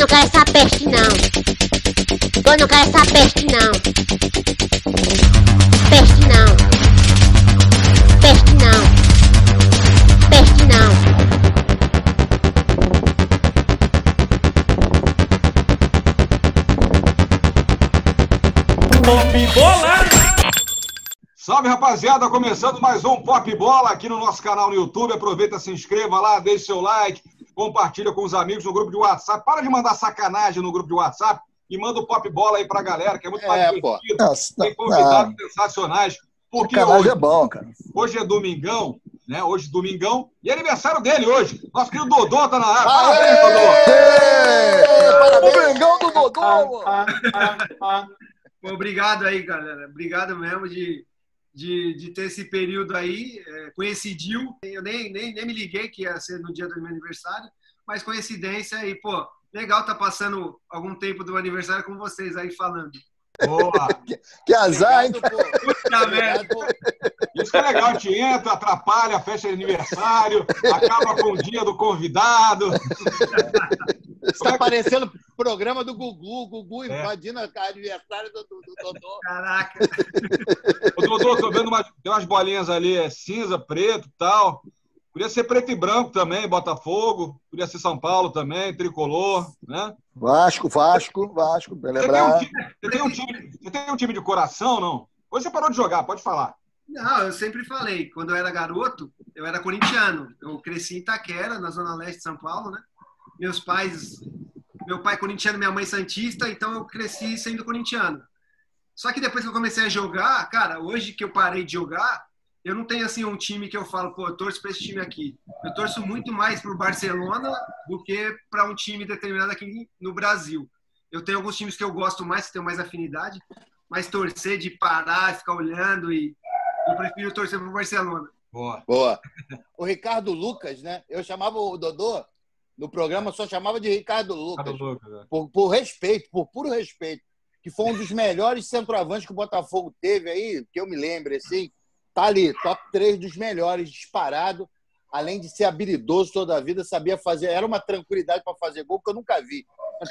não quero essa peste não. Eu não quero essa peste não. Peste não. Peste não. Peste não. Pop Bola! Salve rapaziada, começando mais um Pop Bola aqui no nosso canal no YouTube. Aproveita, se inscreva lá, deixe seu like, compartilha com os amigos no grupo de WhatsApp. Para de mandar sacanagem no grupo de WhatsApp e manda o Pop Bola aí pra galera, que é muito mais É, pô. divertido. Nossa, Tem convidados não. sensacionais. Porque hoje, é bom, cara. hoje é domingão, né? Hoje é domingão. E é aniversário dele hoje. Nosso querido Dodô tá na área. Parabéns, Dodô. Ê, O Mengão do Dodô! Ah, ah, ah. Pô, Obrigado aí, galera. Obrigado mesmo de, de, de ter esse período aí. É, coincidiu. Eu nem, nem, nem me liguei que ia ser no dia do meu aniversário, mas coincidência e, pô, legal tá passando algum tempo do aniversário com vocês aí falando. Boa. Que azar, hein? Puta merda. Isso que é legal, a gente entra, atrapalha a festa de aniversário, acaba com o dia do convidado. Está parecendo programa do Gugu, Gugu É. invadindo a aniversário do, do, do Dodô. Caraca. Ô, Dodô, tô vendo umas, tem umas bolinhas ali, é cinza, preto e tal. Podia ser preto e branco também, Botafogo. Podia ser São Paulo também, tricolor, né? Vasco, Vasco, Vasco, bem Você tem, um lembrar. time, você, tem um time, você tem um time de coração, não? Hoje você parou de jogar, pode falar. Não, eu sempre falei, quando eu era garoto, eu era corintiano. Eu cresci em Itaquera, na zona leste de São Paulo, né? Meus pais, meu pai é corintiano, minha mãe santista, então eu cresci sendo corintiano. Só que depois que eu comecei a jogar, cara, hoje que eu parei de jogar, eu não tenho assim um time que eu falo, pô, eu torço para esse time aqui. Eu torço muito mais pro Barcelona do que para um time determinado aqui no Brasil. Eu tenho alguns times que eu gosto mais, que tenho mais afinidade, mas torcer de parar, ficar olhando e eu prefiro torcer pro Barcelona. Boa. Boa. O Ricardo Lucas, né? Eu chamava o Dodô, no programa, só chamava de Ricardo Lucas. Por, por respeito, por puro respeito. Que foi um dos melhores centroavantes que o Botafogo teve aí, que eu me lembro, assim. Tá ali, top 3 dos melhores, disparado. Além de ser habilidoso toda a vida, sabia fazer. Era uma tranquilidade para fazer gol que eu nunca vi.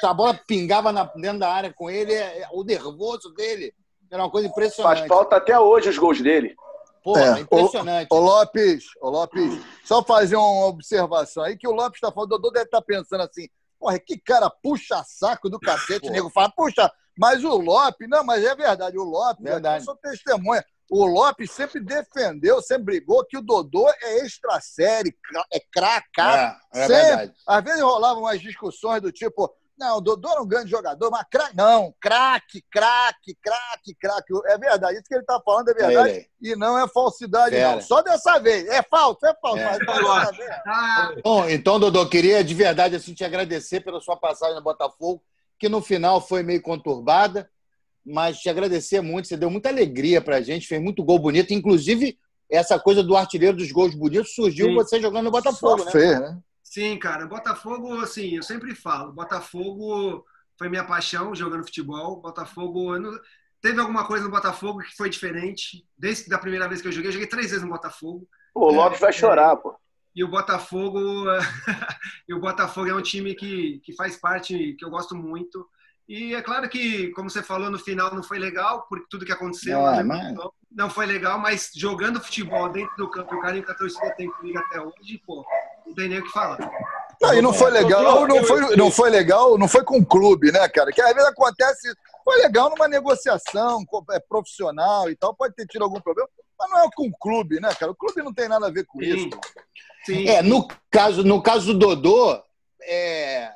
A bola pingava na- dentro da área com ele, é- é- o nervoso dele era uma coisa impressionante. Faz falta até hoje os gols dele. Pô, É, impressionante. Ô Lopes, ô Lopes, só fazer uma observação aí que o Lopes está falando, o Dodô deve estar pensando assim, porra, que cara puxa saco do cacete, o nego fala, puxa, mas o Lopes, não, mas é verdade, o Lopes, Verdade. eu sou testemunha, o Lopes sempre defendeu, sempre brigou que o Dodô é extra série, é cracado, É, é sempre. verdade. Às vezes rolavam umas discussões do tipo, não, o Dodô era um grande jogador, mas craque, não, craque, craque, craque, craque. É verdade, isso que ele está falando é verdade. E não é falsidade, Fera. não. Só dessa vez. É falso, é falso. É. Mas só dessa vez. Ah, Bom, então, Dodô, queria de verdade assim, te agradecer pela sua passagem no Botafogo, que no final foi meio conturbada, mas te agradecer muito. Você deu muita alegria pra gente, fez muito gol bonito. Inclusive, essa coisa do artilheiro dos gols bonitos surgiu Sim. você jogando no Botafogo, Só né? fez, né? sim, cara, Botafogo, assim, eu sempre falo, Botafogo foi minha paixão jogando futebol. Botafogo, eu não- teve alguma coisa no Botafogo que foi diferente. Desde a primeira vez que eu joguei, eu joguei três vezes no Botafogo. Pô, o Lopes vai chorar, pô. E o Botafogo, e o Botafogo é um time que, que faz parte, que eu gosto muito. E é claro que, como você falou, no final não foi legal, por tudo que aconteceu. É, lá no mas- campo. Não foi legal, mas jogando futebol dentro do campo, e o carinho que a torcida tem comigo até hoje, pô, não tem nem o que falar. Não, e não foi legal, não foi, não foi legal, não foi com o clube, né, cara? Que às vezes acontece, foi legal numa negociação é, profissional e tal, pode ter tido algum problema, mas não é com o clube, né, cara? O clube não tem nada a ver com Sim. isso. Sim, É, no caso, no caso do Dodô, é,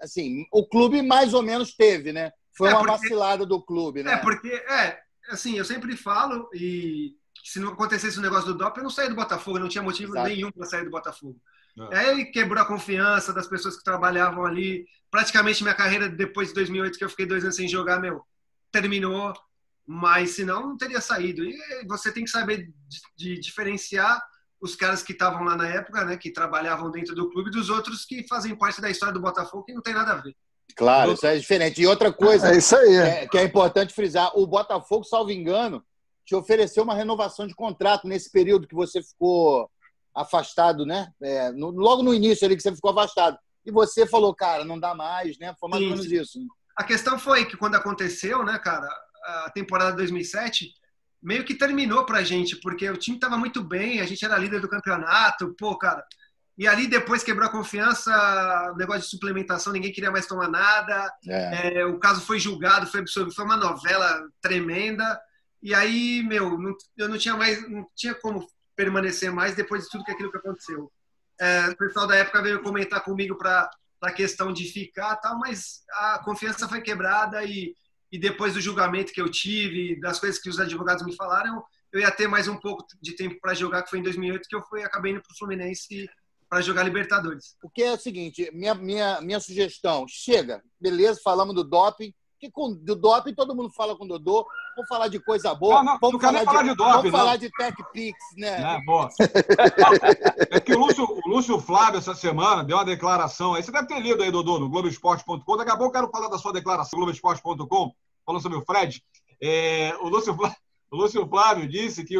assim, o clube mais ou menos teve, né? Foi É, uma porque- vacilada do clube, né? É, porque, é, assim, eu sempre falo, e se não acontecesse o negócio do DOP, eu não saía do Botafogo, não tinha motivo Exato. nenhum para sair do Botafogo. É. Aí ele quebrou a confiança das pessoas que trabalhavam ali. Praticamente minha carreira, depois de 2008, que eu fiquei dois anos sem jogar, meu, terminou. Mas senão não teria saído. E você tem que saber de, de diferenciar os caras que estavam lá na época, né, que trabalhavam dentro do clube, dos outros que fazem parte da história do Botafogo, que não tem nada a ver. Claro, isso é diferente. E outra coisa, É isso aí. é, que é importante frisar: o Botafogo, salvo engano, te ofereceu uma renovação de contrato nesse período que você ficou afastado, né? É, no- logo no início ali que você ficou afastado. e você falou, cara, não dá mais, né? Foi mais ou menos isso. Né? A questão foi que quando aconteceu, né, cara, a temporada 2007 meio que terminou pra gente, porque o time tava muito bem, a gente era líder do campeonato, pô, cara. E ali depois quebrou a confiança, o negócio de suplementação, ninguém queria mais tomar nada. É. É, o caso foi julgado, foi absorvido, foi uma novela tremenda. E aí, meu, não, eu não tinha mais, não tinha como permanecer mais depois de tudo que aquilo que aconteceu. É, o pessoal da época veio comentar comigo para a questão de ficar, tal, mas a confiança foi quebrada e, e depois do julgamento que eu tive, das coisas que os advogados me falaram, eu ia ter mais um pouco de tempo para jogar, que foi em 2008 que eu fui acabei indo para o Fluminense para jogar Libertadores. O que é o seguinte, minha, minha, minha sugestão, chega, beleza, falamos do doping, que com do doping todo mundo fala com o Dodô. Vamos falar de coisa boa. Não, não, vamos falar, falar de, de doping. Vamos não. falar de TechPix, né? É, boa. é que o Lúcio, o Lúcio Flávio, essa semana, deu uma declaração aí. Você deve ter lido aí, Dodô, no Globoesporte.com. Daqui a pouco eu quero falar da sua declaração no Globoesporte.com, falando sobre o Fred. É, o, Lúcio Flávio, o Lúcio Flávio disse que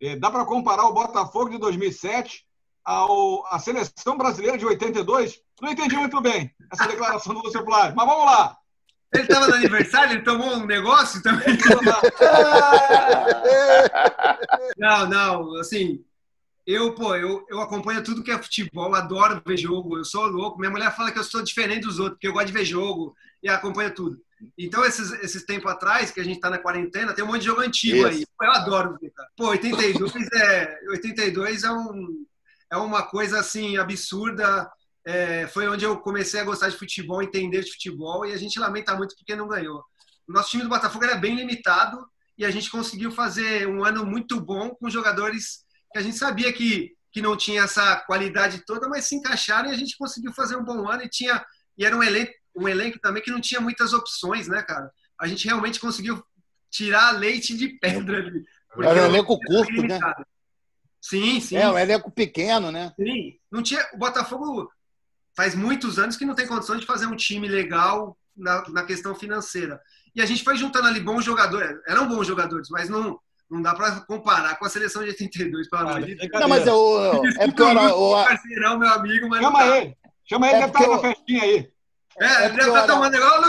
é, dá para comparar o Botafogo de 2007 ao, a seleção brasileira de 82. Não entendi muito bem essa declaração do Lúcio Flávio, mas vamos lá. Ele estava no aniversário, ele tomou um negócio também. não, não, assim, eu, pô, eu, eu acompanho tudo que é futebol, adoro ver jogo, eu sou louco. Minha mulher fala que eu sou diferente dos outros, porque eu gosto de ver jogo e acompanho tudo. Então, esses, esses tempos atrás, que a gente tá na quarentena, tem um monte de jogo antigo Isso. aí. Eu adoro ver, cara. Pô, 82 é, 82 é, um, é uma coisa, assim, absurda é, foi onde eu comecei a gostar de futebol, entender de futebol, e a gente lamenta muito porque não ganhou. O nosso time do Botafogo era bem limitado e a gente conseguiu fazer um ano muito bom com jogadores que a gente sabia que, que não tinha essa qualidade toda, mas se encaixaram e a gente conseguiu fazer um bom ano e tinha e era um elenco, um elenco também que não tinha muitas opções, né, cara? A gente realmente conseguiu tirar leite de pedra ali. Era um elenco curto, né? Sim, sim. É, um elenco pequeno, né? Sim. Não tinha, o Botafogo faz muitos anos que não tem condição de fazer um time legal na, na questão financeira. E a gente foi juntando ali bons jogadores, eram bons jogadores, mas não, não dá para comparar com a seleção de 82, pelo amor de Deus. Não, mas eu, é porque era o parceirão, meu amigo, mas Chama tá. ele. Chama ele, é deve estar na festinha aí. É, é deve estar tomando igual o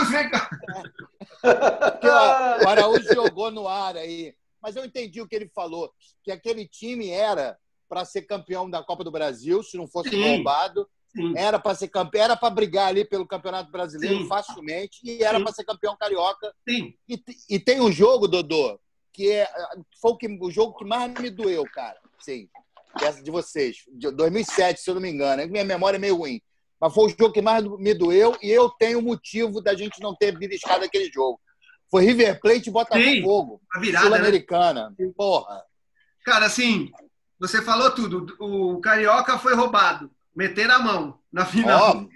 ó, o Araújo jogou no ar aí. Mas eu entendi o que ele falou, que aquele time era para ser campeão da Copa do Brasil, se não fosse roubado. Sim. Era para ser campeão, era para brigar ali pelo Campeonato Brasileiro Sim. facilmente e era para ser campeão carioca. Sim. E, e, tem um jogo, Dodô, que é, foi o, que, o jogo que mais me doeu, cara. Sim. Essa de vocês, de 2007, se eu não me engano. Minha memória é meio ruim. Mas foi o jogo que mais me doeu e eu tenho motivo da gente não ter beliscado aquele jogo. Foi River Plate e Botafogo. A virada. Né? Sul-Americana. Né? Porra. Cara, assim, você falou tudo. O Carioca foi roubado meter a mão na final. Oh,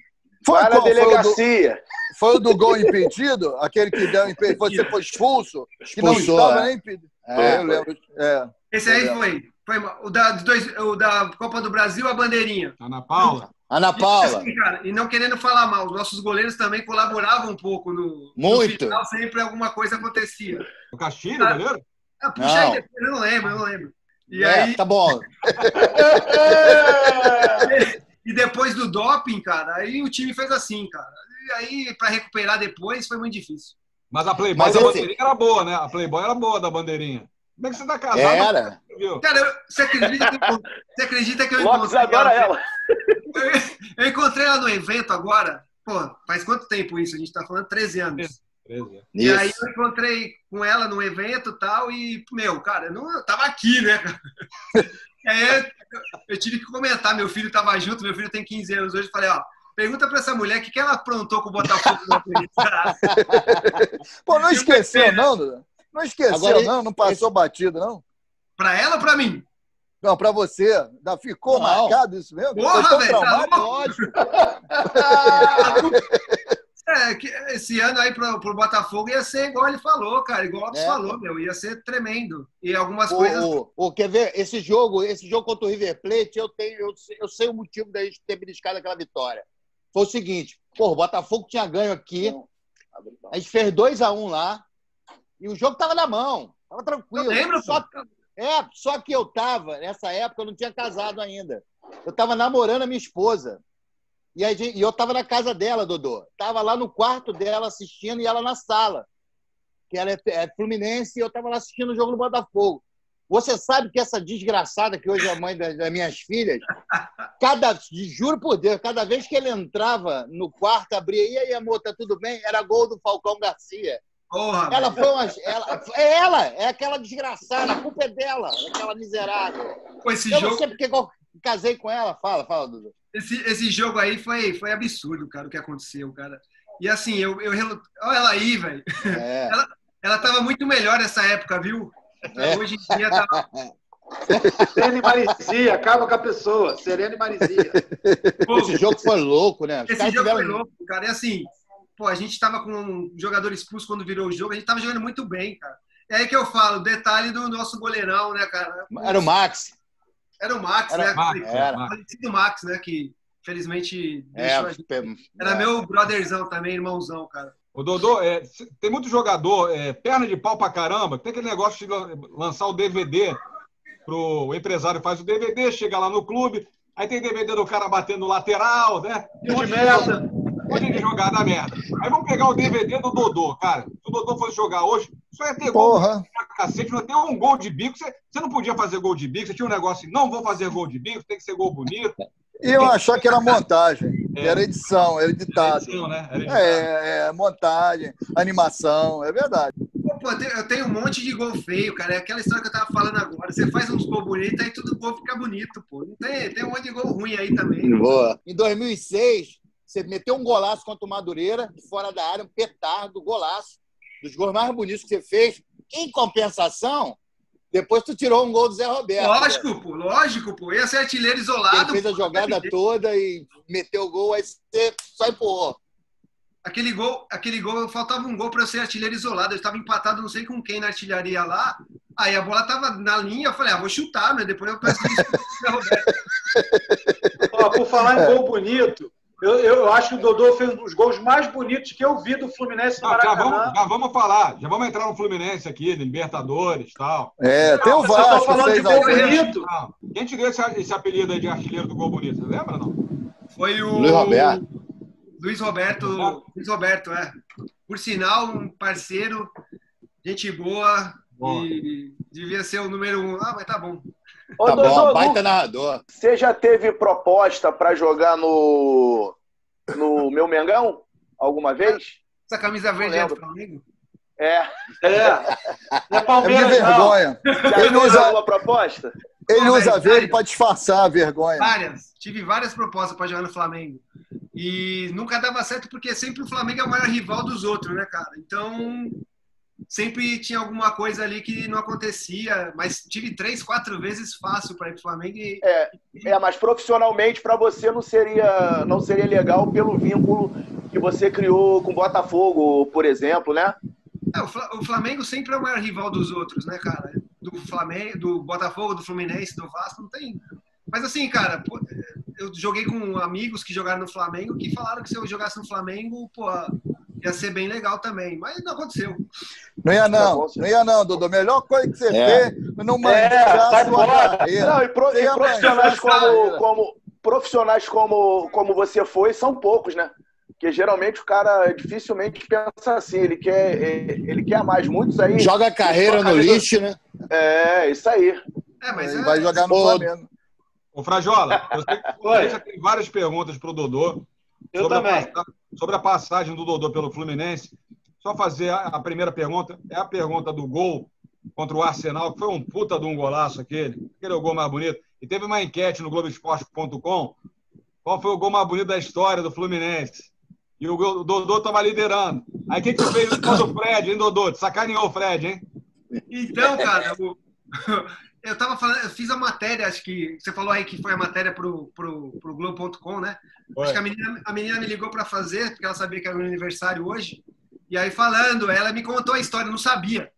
foi a delegacia. Foi o, do, foi o do gol impedido? Aquele que deu impedido, você foi expulso? Que não estava é. nem impedido. É, eu lembro. É, Esse aí foi. Foi o da, dois, o da Copa do Brasil, a bandeirinha. Ana Paula. Ana Paula. E, assim, cara, e não querendo falar mal, os nossos goleiros também colaboravam um pouco no. Muito. No final, sempre alguma coisa acontecia. O Castilho, ah, goleiro? Ah, puxa não. aí, eu não lembro, eu não lembro. E é, aí... tá bom. E depois do doping, cara, aí o time fez assim, cara. E aí, para recuperar depois, foi muito difícil. Mas a Playboy Mas da bandeirinha era boa, né? A Playboy era boa da bandeirinha. Como é que você tá casado? Era. Cara, você acredita que, você acredita que eu Lopes encontrei adora ela? Eu, encontrei ela no evento agora. Pô, faz quanto tempo isso? A gente tá falando 13 anos. 13. E isso. aí eu encontrei com ela no evento e tal, e, meu, cara, eu, não, eu tava aqui, né? É, eu tive que comentar, meu filho estava junto, meu filho tem 15 anos hoje, falei, ó, pergunta para essa mulher o que, que ela aprontou com o Botafogo Pô, não esqueceu, não, Duda? Não esqueceu, Agora, não? Não passou esse... batido, não? Para ela ou para mim? Não, para você. Ficou não. marcado isso mesmo? Porra, velho, tá lógico. É, que esse ano aí pro, pro Botafogo ia ser igual ele falou, cara, igual o Lopes é. falou, meu, ia ser tremendo. E algumas o, coisas. O, o, quer ver? Esse jogo, esse jogo contra o River Plate, eu tenho, eu, eu sei o motivo da gente ter beliscado aquela vitória. Foi o seguinte, pô, o Botafogo tinha ganho aqui, a gente fez 2x1 um lá, e o jogo tava na mão, tava tranquilo. Eu lembro, só, é, só que eu tava, nessa época, eu não tinha casado ainda. Eu tava namorando a minha esposa. E, a gente, e eu tava na casa dela, Dodô. Tava lá no quarto dela assistindo e ela na sala. Que ela é, é Fluminense e eu tava lá assistindo o jogo do Botafogo. Você sabe que essa desgraçada que hoje é a mãe das, das minhas filhas, cada, juro por Deus, cada vez que ele entrava no quarto, abria, e aí, amor, tá tudo bem? Era gol do Falcão Garcia. Porra, Ela foi uma. Ela, é ela, é aquela desgraçada, a culpa é dela, aquela miserável. Pô, esse eu jogo, não sei porque eu casei com ela. Fala, fala, Dudu. Esse, esse jogo aí foi, foi absurdo, cara, o que aconteceu, cara. E assim, eu, eu Olha ela aí, velho. É, Ela tava muito melhor nessa época, viu? É. Hoje em dia tá. Serena e Marizia, acaba com a pessoa. Serena e Marizia. Pô, esse jogo foi louco, né? Os Esse jogo foi tiveram- louco, cara. E assim, pô, a gente tava com um jogador expulso quando virou o jogo, a gente tava jogando muito bem, cara. É aí que eu falo, detalhe do nosso goleirão, né, cara? Era o Max. Era o Max, Era né? Max, Era. Max. Falecido Max, né? Que felizmente É, deixou a gente. Era é. meu brotherzão também, irmãozão, cara. O Dodô, é, tem muito jogador, é, perna de pau pra caramba, tem aquele negócio de lan- lançar o DVD pro o empresário faz o DVD, chega lá no clube, aí tem DVD do cara batendo lateral, né? Um monte de merda. Um monte de jogada merda. Aí vamos pegar o DVD do Dodô, cara. Se o Dodô fosse jogar hoje, só ia ter gol Porra. pra cacete, não ia ter um gol de bico. Você, você não podia fazer gol de bico, você tinha um negócio assim, não vou fazer gol de bico, tem que ser gol bonito. E eu achar que era montagem, É. era edição, era editado. Edição, né? Era editado. É, é, montagem, animação, é verdade. Pô, eu tenho- eu tenho um monte de gol feio, cara. É aquela história que eu tava falando agora. Você faz uns gols bonitos, aí tudo gol fica bonito, pô. Não tem, tem um monte de gol ruim aí também. Boa. Em 2006, você meteu um golaço contra o Madureira, fora da área, um petardo, golaço. Dos gols mais bonitos que você fez. Em compensação, depois tu tirou um gol do Zé Roberto. Lógico, pô, lógico, pô. Ia ser artilheiro Ele isolado. fez a pô. jogada toda e meteu o gol, aí você só empurrou. Aquele gol, aquele gol, faltava um gol para eu ser artilheiro isolado. Eu estava empatado, não sei com quem na artilharia lá. Aí a bola tava na linha, eu falei, ah, vou chutar, mas depois eu peço desculpa pro Zé Roberto. Ó, por falar em gol bonito, eu, eu acho que o Dodô fez um dos gols mais bonitos que eu vi do Fluminense no Ah, já, Maracanã. vamos, já vamos falar, já vamos entrar no Fluminense aqui, Libertadores e tal. É, tem o eu tô Vasco, falando de 6 a gol 0. bonito. Não. Quem te deu esse, esse apelido aí de artilheiro do gol bonito? Você lembra não? Foi o Luiz Roberto. Luiz Roberto, Luiz Roberto, é. Por sinal, um parceiro, gente boa, Boa. e devia ser o número um. Ah, mas tá bom. Ô, Tá Dodô, bom, baita narrador. você já teve proposta pra jogar no, no meu Mengão? Alguma vez? Essa camisa verde é do. Flamengo? É. É. Não é É de Palmeiras, não. vergonha. Já Ele usa- alguma proposta? Ele Pô, usa verde para disfarçar a vergonha. Várias. Tive várias propostas para jogar no Flamengo. E nunca dava certo porque sempre o Flamengo é o maior rival dos outros, né, cara? Então, sempre tinha alguma coisa ali que não acontecia. Mas tive três, quatro vezes fácil para ir pro Flamengo e É, mas profissionalmente para você não seria, não seria legal pelo vínculo que você criou com o Botafogo, por exemplo, né? É, o Fla- o Flamengo sempre é o maior rival dos outros, né, cara? Do Flamengo, do Botafogo, do Fluminense, do Vasco, não tem. Mas assim, cara, eu joguei com amigos que jogaram no Flamengo que falaram que se eu jogasse no Flamengo, pô, ia ser bem legal também. Mas não aconteceu. Não ia não, não ia não, Dudu. Melhor coisa que você É. fez, não É, manjar sai a sua fora. carreira. Não, e, pro- e profissionais como, como profissionais como, como você foi são poucos, né? Porque geralmente o cara dificilmente pensa assim, ele quer, ele quer mais. Muitos aí. Joga a carreira no lixo, né? É, isso aí. É, mas Ele é, vai jogar no Ô, Flamengo. Ô, Frajola, eu sei que você já tem várias perguntas para o Dodô. Eu sobre a também. Sobre a passagem do Dodô pelo Fluminense. Só fazer a, primeira pergunta. É a pergunta do gol contra o Arsenal, que foi um puta de um golaço aquele. Aquele é o gol mais bonito. E teve uma enquete no Globoesporte.com. Qual foi o gol mais bonito da história do Fluminense? E o, Dodô estava liderando. Aí o que, que fez contra o Fred, hein, Dodô? Sacaneou o Fred, hein? Então, cara, eu tava falando, eu fiz a matéria, acho que você falou aí que foi a matéria pro, pro, pro Globo.com, né? Acho que a menina, a menina me ligou para fazer, porque ela sabia que era meu aniversário hoje. E aí, falando, ela me contou a história, eu não sabia.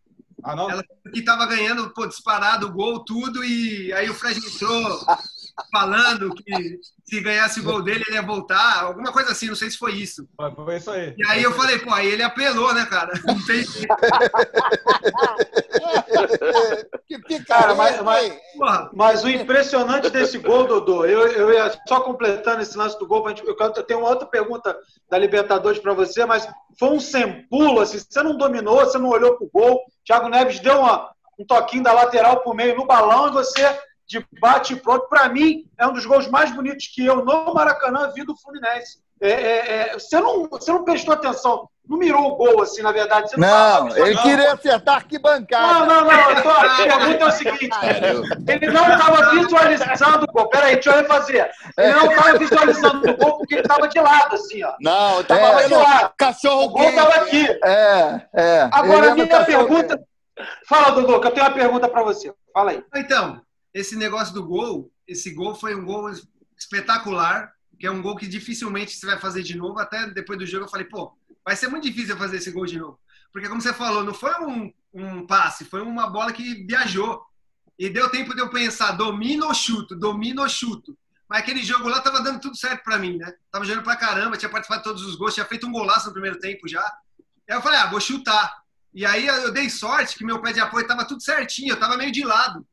Ah, não? Ela que tava ganhando, pô, disparado o gol, tudo, e aí o Fred entrou falando que se ganhasse o gol dele, ele ia voltar, alguma coisa assim, não sei se foi isso. Foi- Foi isso aí. E aí eu falei, pô, aí ele apelou, né, cara? Não tem jeito. Cara, mas, mas, mas, o impressionante desse gol, Dodô, eu, eu ia só completando esse lance do gol, eu, eu tenho uma outra pergunta da Libertadores para você, mas foi um sempulo, assim, você não dominou, você não olhou pro gol, Thiago Neves deu uma, um toquinho da lateral pro meio no balão e você de bate pronto. Para mim, é um dos gols mais bonitos que eu no Maracanã vi do Fluminense. É, é, é, você, não, você não prestou atenção, não mirou o gol, assim, na verdade. Você não, não ele queria acertar arquibancada. Não, não, não. a pergunta é o seguinte: ele não estava visualizando o gol. Peraí, deixa eu refazer. Ele não estava visualizando o gol porque ele estava de lado, assim, ó. Não, estava é, de lado. Cachorro o gol estava aqui. É, é. Agora, a minha pergunta. Fala, Dudu, que eu tenho uma pergunta para você. Fala aí. Então, esse negócio do gol, esse gol foi um gol espetacular que é um gol que dificilmente você vai fazer de novo. Até depois do jogo eu falei, pô, vai ser muito difícil fazer esse gol de novo. Porque, como você falou, não foi um, um passe, foi uma bola que viajou. E deu tempo de eu pensar, domino ou chuto, domino ou chuto. Mas aquele jogo lá tava dando tudo certo para mim, né? Tava jogando pra caramba, tinha participado de todos os gols, tinha feito um golaço no primeiro tempo já. Aí eu falei, ah, vou chutar. E aí eu dei sorte que meu pé de apoio tava tudo certinho, eu tava meio de lado.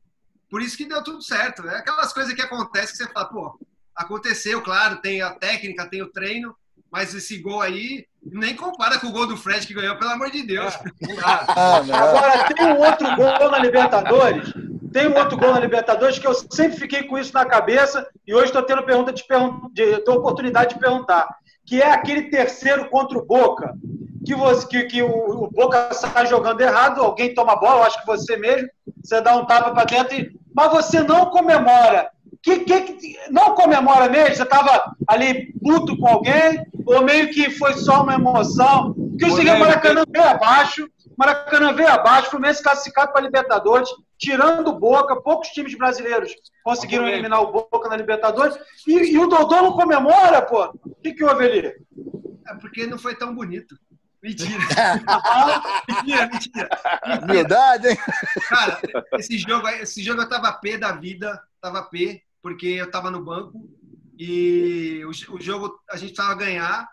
Por isso que deu tudo certo. É aquelas coisas que acontecem que você fala, pô, Aconteceu, claro, tem a técnica, tem o treino, mas esse gol aí nem compara com o gol do Fred que ganhou, pelo amor de Deus. Ah, Agora, tem um outro gol na Libertadores. Tem um outro gol na Libertadores que eu sempre fiquei com isso na cabeça e hoje estou tendo pergunta de, de, de oportunidade de perguntar. Que é aquele terceiro contra o Boca. Que, você, que, que o, o Boca está jogando errado, alguém toma a bola, eu acho que você mesmo, você dá um tapa para dentro, e, mas você não comemora que, que, não comemora mesmo? Você estava ali puto com alguém? Ou meio que foi só uma emoção? Porque o seguinte, Maracanã veio abaixo, Maracanã veio abaixo, Fluminense classificado para a Libertadores, tirando o Boca, poucos times brasileiros conseguiram eliminar o Boca na Libertadores, e, e o Dodô não comemora, pô. O que, que houve ali? É porque não foi tão bonito. Mentira. mentira, mentira. Verdade, hein? Cara, esse jogo, esse jogo eu tava pé da vida, tava pé porque eu estava no banco e o, o jogo a gente estava a ganhar.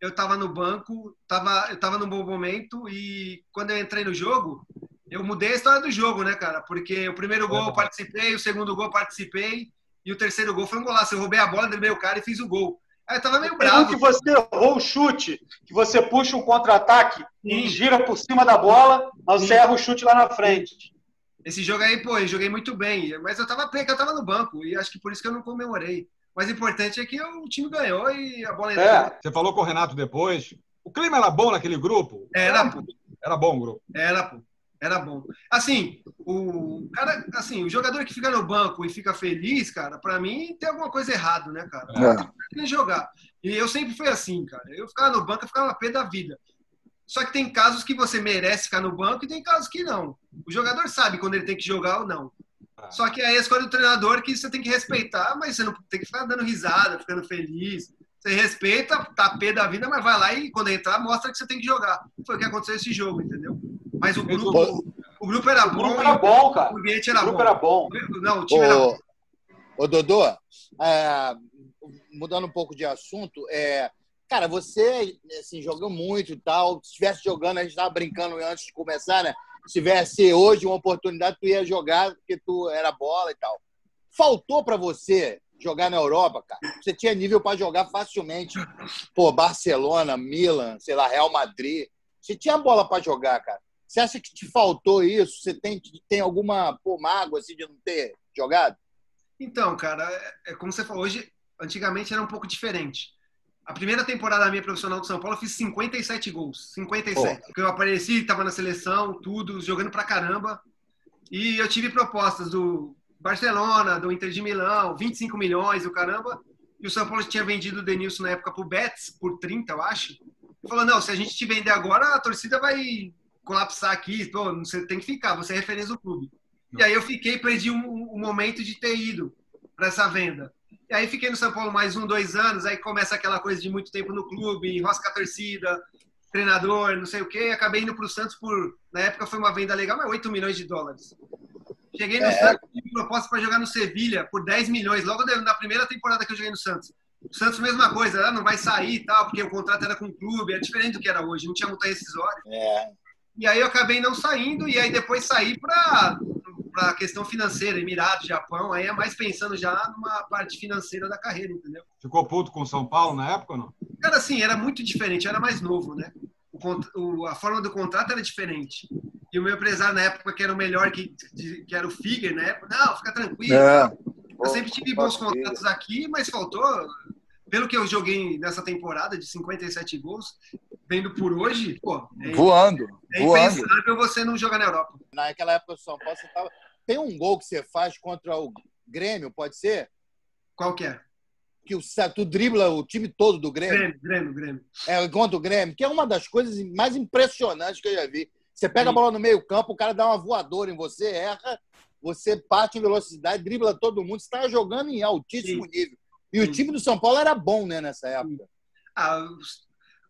Eu estava no banco, tava, eu estava num bom momento e quando eu entrei no jogo, eu mudei a história do jogo, né, cara? Porque o primeiro gol eu participei, o segundo gol eu participei e o terceiro gol foi um golaço. Eu roubei a bola, driblei o cara e fiz o gol. Aí eu tava meio bravo. que você errou o chute, que você puxa um contra-ataque e gira por cima da bola, mas você erra o chute lá na frente. Esse jogo aí, pô, eu joguei muito bem, mas eu tava que eu tava no banco e acho que por isso que eu não comemorei. Mas o importante é que o time ganhou e a bola entrou. É. Você falou com o Renato depois. O clima era bom naquele grupo? Era, pô. Era bom o grupo. Era, pô. Era bom. Assim, o cara, assim, o jogador que fica no banco e fica feliz, cara, para mim tem alguma coisa errada, né, cara? É. Tem que jogar. E eu sempre fui assim, cara. Eu ficava no banco, eu ficava pé da vida. Só que tem casos que você merece ficar no banco e tem casos que não. O jogador sabe quando ele tem que jogar ou não. Ah. Só que aí é a escolha do treinador que você tem que respeitar, mas você não tem que ficar dando risada, ficando feliz. Você respeita, tá pé da vida, mas vai lá e quando entrar, mostra que você tem que jogar. Foi o que aconteceu nesse jogo, entendeu? Mas o grupo, o grupo era bom. O grupo era bom, cara. O ambiente era o grupo bom. era bom. Não, o time ô, era bom. Ô, Dodô, é, mudando um pouco de assunto, é, Cara, você assim, jogou muito e tal. Se estivesse jogando, a gente estava brincando antes de começar, né? Se tivesse hoje uma oportunidade, tu ia jogar porque tu era bola e tal. Faltou para você jogar na Europa, cara? Você tinha nível para jogar facilmente. Pô, Barcelona, Milan, sei lá, Real Madrid. Você tinha bola para jogar, cara. Você acha que te faltou isso? Você tem, tem alguma pô, mágoa assim, de não ter jogado? Então, cara, é, é como você falou, hoje, antigamente era um pouco diferente. A primeira temporada minha profissional do São Paulo, eu fiz 57 gols. 57. Porque eu apareci, estava na seleção, tudo, jogando pra caramba. E eu tive propostas do Barcelona, do Inter de Milão, 25 milhões, o caramba. E o São Paulo tinha vendido o Denilson na época pro Betis, por 30, eu acho. Falou, não, se a gente te vender agora, a torcida vai colapsar aqui. Pô, você tem que ficar, você é referência do clube. Não. E aí eu fiquei, perdi um, um momento de ter ido para essa venda. E aí fiquei no São Paulo mais um, dois anos, aí começa aquela coisa de muito tempo no clube, enrosca a torcida, treinador, não sei o quê. Acabei indo para o Santos por, na época foi uma venda legal, mas 8 milhões de dólares. Cheguei no é. Santos, tive proposta para jogar no Sevilha por 10 milhões, logo na primeira temporada que eu joguei no Santos. O Santos, mesma coisa, ah, não vai sair e tal, porque o contrato era com o clube, é diferente do que era hoje, não tinha multa rescisória. É. E aí eu acabei não saindo, e aí depois saí para para a questão financeira, Emirados, Japão, aí é mais pensando já numa parte financeira da carreira, entendeu? Ficou puto com São Paulo na época ou não? Cara, assim, era muito diferente, eu era mais novo, né? O, o, a forma do contrato era diferente. E o meu empresário na época, que era o melhor, que, que era o Figuer na época, não, fica tranquilo. É. Eu sempre tive bons contratos aqui, mas faltou pelo que eu joguei nessa temporada de 57 gols, vendo por hoje, pô, é, voando. É impensável você não jogar na Europa. Naquela época do São Paulo, você tava... tem um gol que você faz contra o Grêmio, pode ser? Qual que é? Que o, tu dribla o time todo do Grêmio. Grêmio, Grêmio, Grêmio. É, contra o Grêmio, que é uma das coisas mais impressionantes que eu já vi. Você pega Sim. a bola no meio campo, o cara dá uma voadora em você, erra, você parte em velocidade, dribla todo mundo, você está jogando em altíssimo Sim. nível. E o time do São Paulo era bom, né, nessa época. Ah,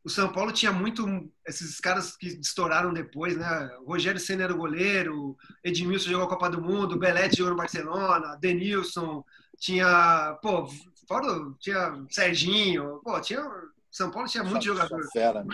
o São Paulo tinha muito esses caras que estouraram depois, né? O Rogério Senna era o goleiro, Edmilson jogou a Copa do Mundo, Belete jogou no Barcelona, Denilson, tinha, pô, fora, tinha Serginho, pô, tinha São Paulo tinha muito jogador. Fera.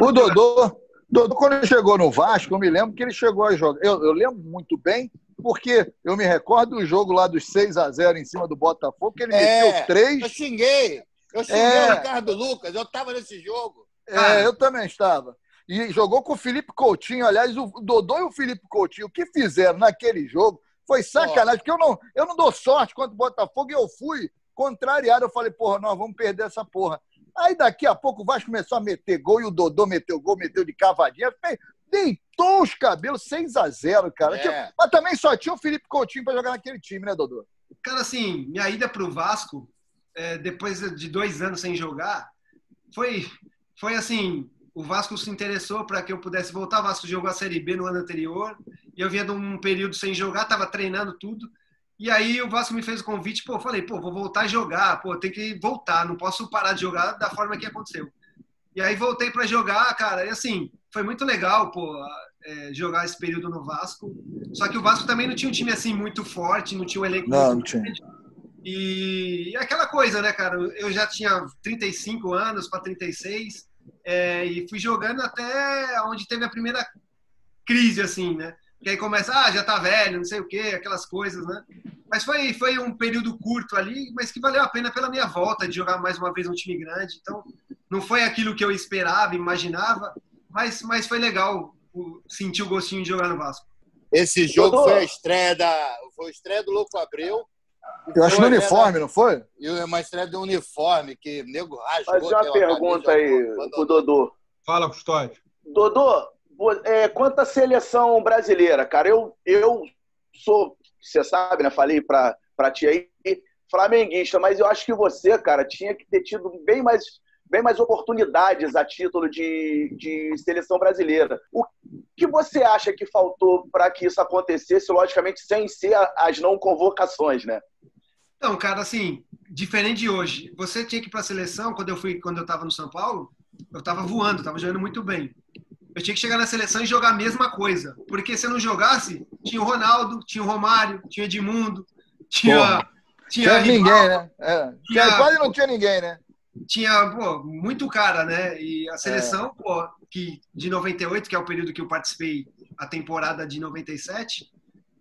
O Dodô, Dodô, quando chegou no Vasco, eu me lembro que ele chegou a jogar. Eu, eu lembro muito bem porque eu me recordo do jogo lá dos 6 a 0 em cima do Botafogo, que ele é, meteu três. Eu xinguei. Eu xinguei é. o Ricardo Lucas, eu estava nesse jogo. É, eu também estava. E jogou com o Felipe Coutinho. Aliás, o Dodô e o Felipe Coutinho, o que fizeram naquele jogo foi sacanagem, porque eu não, eu não dou sorte contra o Botafogo e eu fui contrariado. Eu falei, porra, nós vamos perder essa porra. Aí daqui a pouco o Vasco começou a meter gol e o Dodô meteu gol, meteu de cavadinha. Deitou os cabelos 6 a 0 cara. É. Mas também só tinha o Felipe Coutinho para jogar naquele time, né, Dodô? Cara, assim, minha ida para o Vasco, é, depois de dois anos sem jogar, foi, foi assim: o Vasco se interessou para que eu pudesse voltar. O Vasco jogou a Série B no ano anterior, e eu vinha de um período sem jogar, estava treinando tudo. E aí o Vasco me fez o convite, pô, falei, pô, vou voltar a jogar, pô, tem que voltar, não posso parar de jogar da forma que aconteceu. E aí voltei para jogar, cara, e assim, foi muito legal, pô, é, jogar esse período no Vasco. Só que o Vasco também não tinha um time assim muito forte, não tinha um elenco não, não tinha. E, e aquela coisa, né, cara? Eu já tinha 35 anos para 36 é, e fui jogando até onde teve a primeira crise, assim, né? Que aí começa, ah, já tá velho, não sei o quê, aquelas coisas, né? Mas foi, foi um período curto ali, mas que valeu a pena pela minha volta de jogar mais uma vez um time grande. Então, não foi aquilo que eu esperava, imaginava, mas, mas foi legal sentir o gostinho de jogar no Vasco. Esse jogo foi a estreia da, foi a estreia do Louco Abreu. Eu acho no uniforme, não foi? E uma estreia do uniforme, que nego rasgou. Faz uma pergunta aí pro Dodô. Fala, Custódio. Dodô, é, quanto à seleção brasileira, cara, eu, eu sou, você sabe, né? Falei pra, pra ti aí, flamenguista, mas eu acho que você, cara, tinha que ter tido bem mais bem mais oportunidades a título de, de seleção brasileira. O que você acha que faltou para que isso acontecesse, logicamente, sem ser as não convocações, né? Então, cara, assim, diferente de hoje. Você tinha que ir para a seleção, quando eu fui, quando eu estava no São Paulo, eu estava voando, estava jogando muito bem. Eu tinha que chegar na seleção e jogar a mesma coisa. Porque se eu não jogasse, tinha o Ronaldo, tinha o Romário, tinha o Edmundo, tinha. Porra. Tinha, tinha ninguém, né? É. Tinha, quase não tinha ninguém, né? tinha pô, muito cara, né? E a seleção, é. pô, que de 98, que é o período que eu participei, a temporada de 97.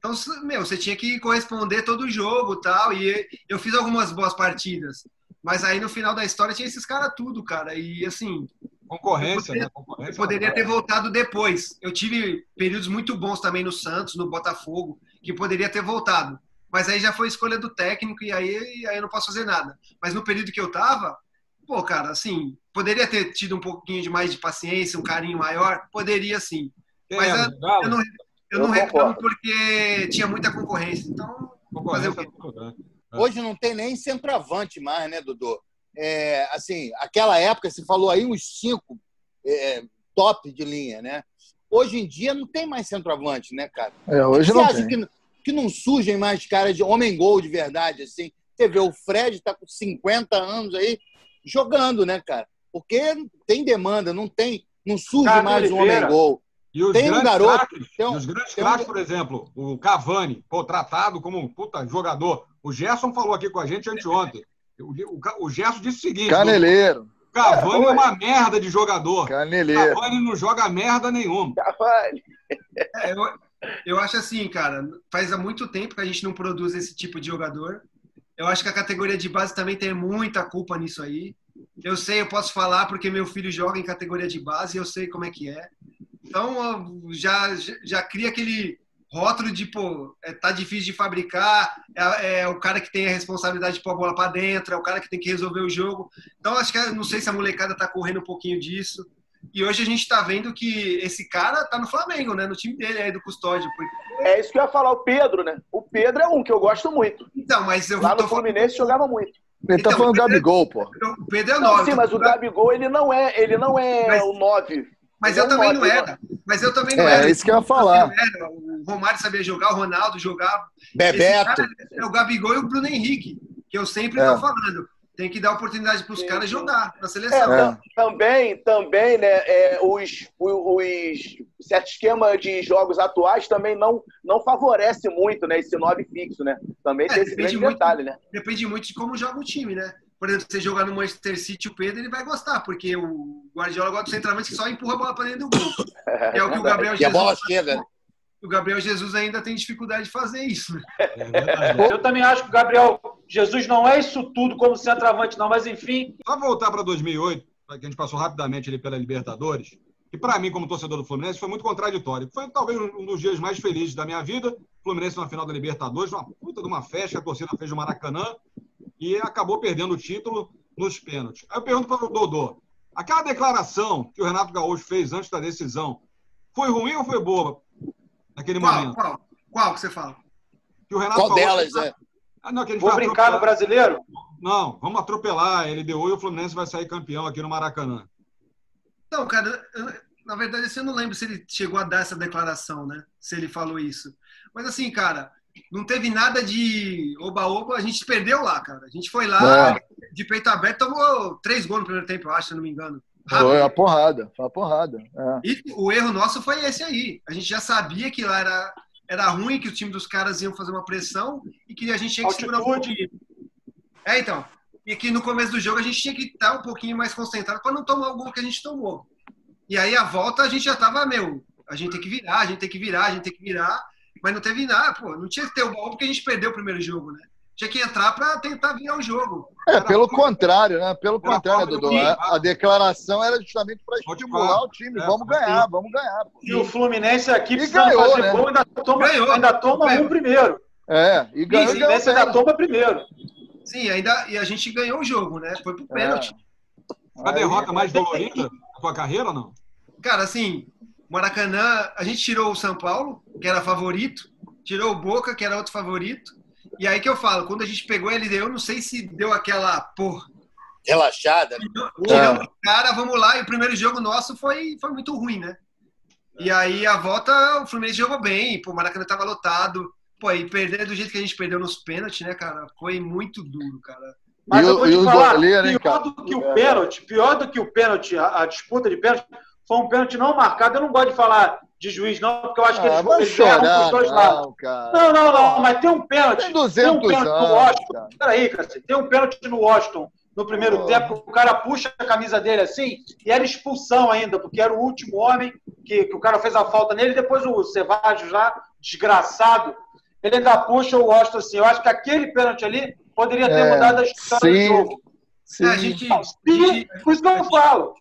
Então, meu, você tinha que corresponder todo o jogo tal. E eu fiz algumas boas partidas. Mas aí no final da história tinha esses caras tudo, cara. E assim. Concorrência, eu poderia, né? Concorrência eu poderia ter voltado depois. Eu tive períodos muito bons também no Santos, no Botafogo, que poderia ter voltado. Mas aí já foi escolha do técnico e aí, aí eu não posso fazer nada. Mas no período que eu tava, pô, cara, assim, poderia ter tido um pouquinho de mais de paciência, um carinho maior? Poderia sim. Mas é, eu, eu, não, eu não reclamo porque tinha muita concorrência. Então, fazer o quê? É. Hoje não tem nem centroavante mais, né, Dudu? É, assim, aquela época, você falou aí uns cinco é, top de linha, né? Hoje em dia não tem mais centroavante, né, cara? É, hoje você não tem. Que, que não surgem mais caras de homem-gol de verdade, assim? Você vê, o Fred tá com 50 anos aí, jogando, né, cara? Porque tem demanda, não tem, não surge cara, mais um homem-gol. E os tem grandes um garoto. Craques, tem um, os grandes craques, um... por exemplo, o Cavani, pô, tratado como um puta jogador. O Gerson falou aqui com a gente anteontem. O, o, o Gerson disse o seguinte: Caneleiro. O Cavani é, é uma merda de jogador. Caneleiro. Cavani não joga merda nenhuma. Cavani. É, eu, Eu acho assim, cara, faz há muito tempo que a gente não produz esse tipo de jogador. Eu acho que a categoria de base também tem muita culpa nisso aí. Eu sei, eu posso falar porque meu filho joga em categoria de base e eu sei como é que é. Então, já, já cria aquele rótulo de, pô, é, tá difícil de fabricar, é, é, o cara que tem a responsabilidade de pôr a bola para dentro, é o cara que tem que resolver o jogo. Então, acho que não sei se a molecada tá correndo um pouquinho disso. E hoje a gente está vendo que esse cara tá no Flamengo, né? No time dele aí do Custódio. Porque... É isso que eu ia falar, o Pedro, né? O Pedro é um que eu gosto muito. Então, mas eu Lá no Fluminense falando... jogava muito. Ele tá então, tá falando do Gabigol, pô. O Pedro é o 9. Sim, mas o Gabigol, ele não é, ele não é mas, o 9. Mas eu, é também não era. Mas eu também não é, era. É isso que eu ia falar. O Romário sabia jogar, o Ronaldo jogava. Bebeto. É o Gabigol e o Bruno Henrique, que eu sempre é. tô falando tem que dar oportunidade para os caras jogar na seleção. É, também, também, né, é, os, os, os certo esquema de jogos atuais também não, não favorece muito, né, esse nove fixo, né? Também é, tem esse grande muito, detalhe, né? Depende muito de como joga o time, né? Por exemplo, você jogar no Manchester City, o Pedro ele vai gostar, porque o Guardiola gosta do centralmente que só empurra a bola para dentro do gol. É, é o que o Gabriel Jesus. E a bola chega, né? o Gabriel Jesus ainda tem dificuldade de fazer isso. Né? É eu também acho que o Gabriel Jesus não é isso tudo como centroavante, não, mas enfim. Só voltar para 2008, que a gente passou rapidamente ali pela Libertadores, e para mim, como torcedor do Fluminense, foi muito contraditório. Foi talvez um dos dias mais felizes da minha vida. Fluminense na final da Libertadores, uma puta de uma festa que a torcida fez no Maracanã e acabou perdendo o título nos pênaltis. Aí eu pergunto para o Dodô: aquela declaração que o Renato Gaúcho fez antes da decisão foi ruim ou foi boa? naquele qual, momento. Qual? Qual que você fala? Que o Renato qual delas, é? Ah, não, que Vou brincar atropelar... no brasileiro? Não, vamos atropelar a LDU e o Fluminense vai sair campeão aqui no Maracanã. Não, cara, eu, na verdade, assim, eu não lembro se ele chegou a dar essa declaração, né? Se ele falou isso. Mas assim, cara, não teve nada de oba-oba, a gente perdeu lá, cara. A gente foi lá, é. de peito aberto, tomou três gols no primeiro tempo, eu acho, se não me engano. Foi a porrada, foi a porrada. É. E o erro nosso foi esse aí. A gente já sabia que lá era, era ruim, que o time dos caras iam fazer uma pressão e que a gente tinha que Altitude. segurar um pouquinho. É, então. E que no começo do jogo a gente tinha que estar um pouquinho mais concentrado para não tomar o gol que a gente tomou. E aí a volta a gente já tava, meu, a gente tem que virar, a gente tem que virar, a gente tem que virar. Mas não teve nada, pô. Não tinha que ter o gol porque a gente perdeu o primeiro jogo, né? tinha que entrar para tentar virar o jogo. É, era pelo contrário, né? Pelo contrário, Dudu. A, a, declaração era justamente para estimular o time. É, vamos ganhar, vamos ganhar. E o Fluminense aqui e ganhou, fazer né? gol, ainda toma, ganhou, ainda toma ganhou. um primeiro. É, e ganhou. o Fluminense ainda toma primeiro. Sim, ainda, e a gente ganhou o jogo, né? Foi pro pênalti. É. A derrota mais dolorida da tua carreira ou não? Cara, assim, Maracanã, a gente tirou o São Paulo, que era favorito, tirou o Boca, que era outro favorito, e aí que eu falo, quando a gente pegou a LDU, eu não sei se deu aquela, porra. Relaxada. Tiramos o cara, vamos lá. E o primeiro jogo nosso foi, foi muito ruim, né? E aí a volta, o Fluminense jogou bem, pô, o Maracanã tava lotado. Pô, e perder do jeito que a gente perdeu nos pênaltis, né, cara? Foi muito duro, cara. Mas eu vou te falar, pior do que o pênalti, pior do que o pênalti, a, a disputa de pênalti, foi um pênalti não marcado. Eu não gosto de falar de juiz, não, porque eu acho que eles, ah, eles erram os dois lados. Não, não, não, mas tem um pênalti. Tem 200 tem um pênalti anos, no Washington. Cara. Peraí, cara, tem um pênalti no Washington no primeiro oh. tempo, o cara puxa a camisa dele assim, e era expulsão ainda, porque era o último homem que, que o cara fez a falta nele, depois o Cevajo já, desgraçado, ele ainda puxa o Washington assim. Eu acho que aquele pênalti ali poderia ter é, mudado a história sim, do jogo. Sim. É, a gente, sim, por isso que eu falo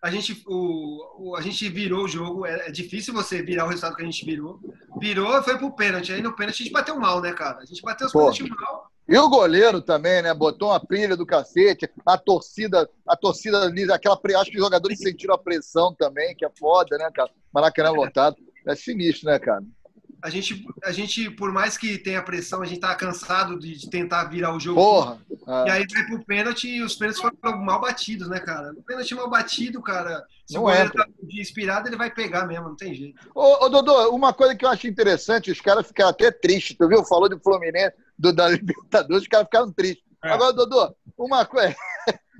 a gente, o, o, a gente virou o jogo. É, é, difícil você virar o resultado que a gente virou. Virou, foi pro pênalti. Aí no pênalti a gente bateu mal, né, cara? A gente bateu os pênaltis mal. E o goleiro também, né? Botou uma pilha do cacete. A torcida, a torcida ali, aquela. Acho que os jogadores sentiram a pressão também, que é foda, né, cara? Maracanã lotado. É sinistro, né, cara? A gente, a gente, por mais que tenha pressão, a gente tá cansado de, de tentar virar o jogo. Porra! E aí vai pro pênalti e os pênaltis foram mal batidos, né, cara? O pênalti mal batido, cara. Se não o goleiro tá de inspirado, ele vai pegar mesmo, não tem jeito. Ô, ô, Dodô, uma coisa que eu acho interessante, os caras ficaram até tristes, tu viu? Falou do Fluminense, do, da Libertadores, os caras ficaram tristes. É. Agora, Dodô, uma coisa.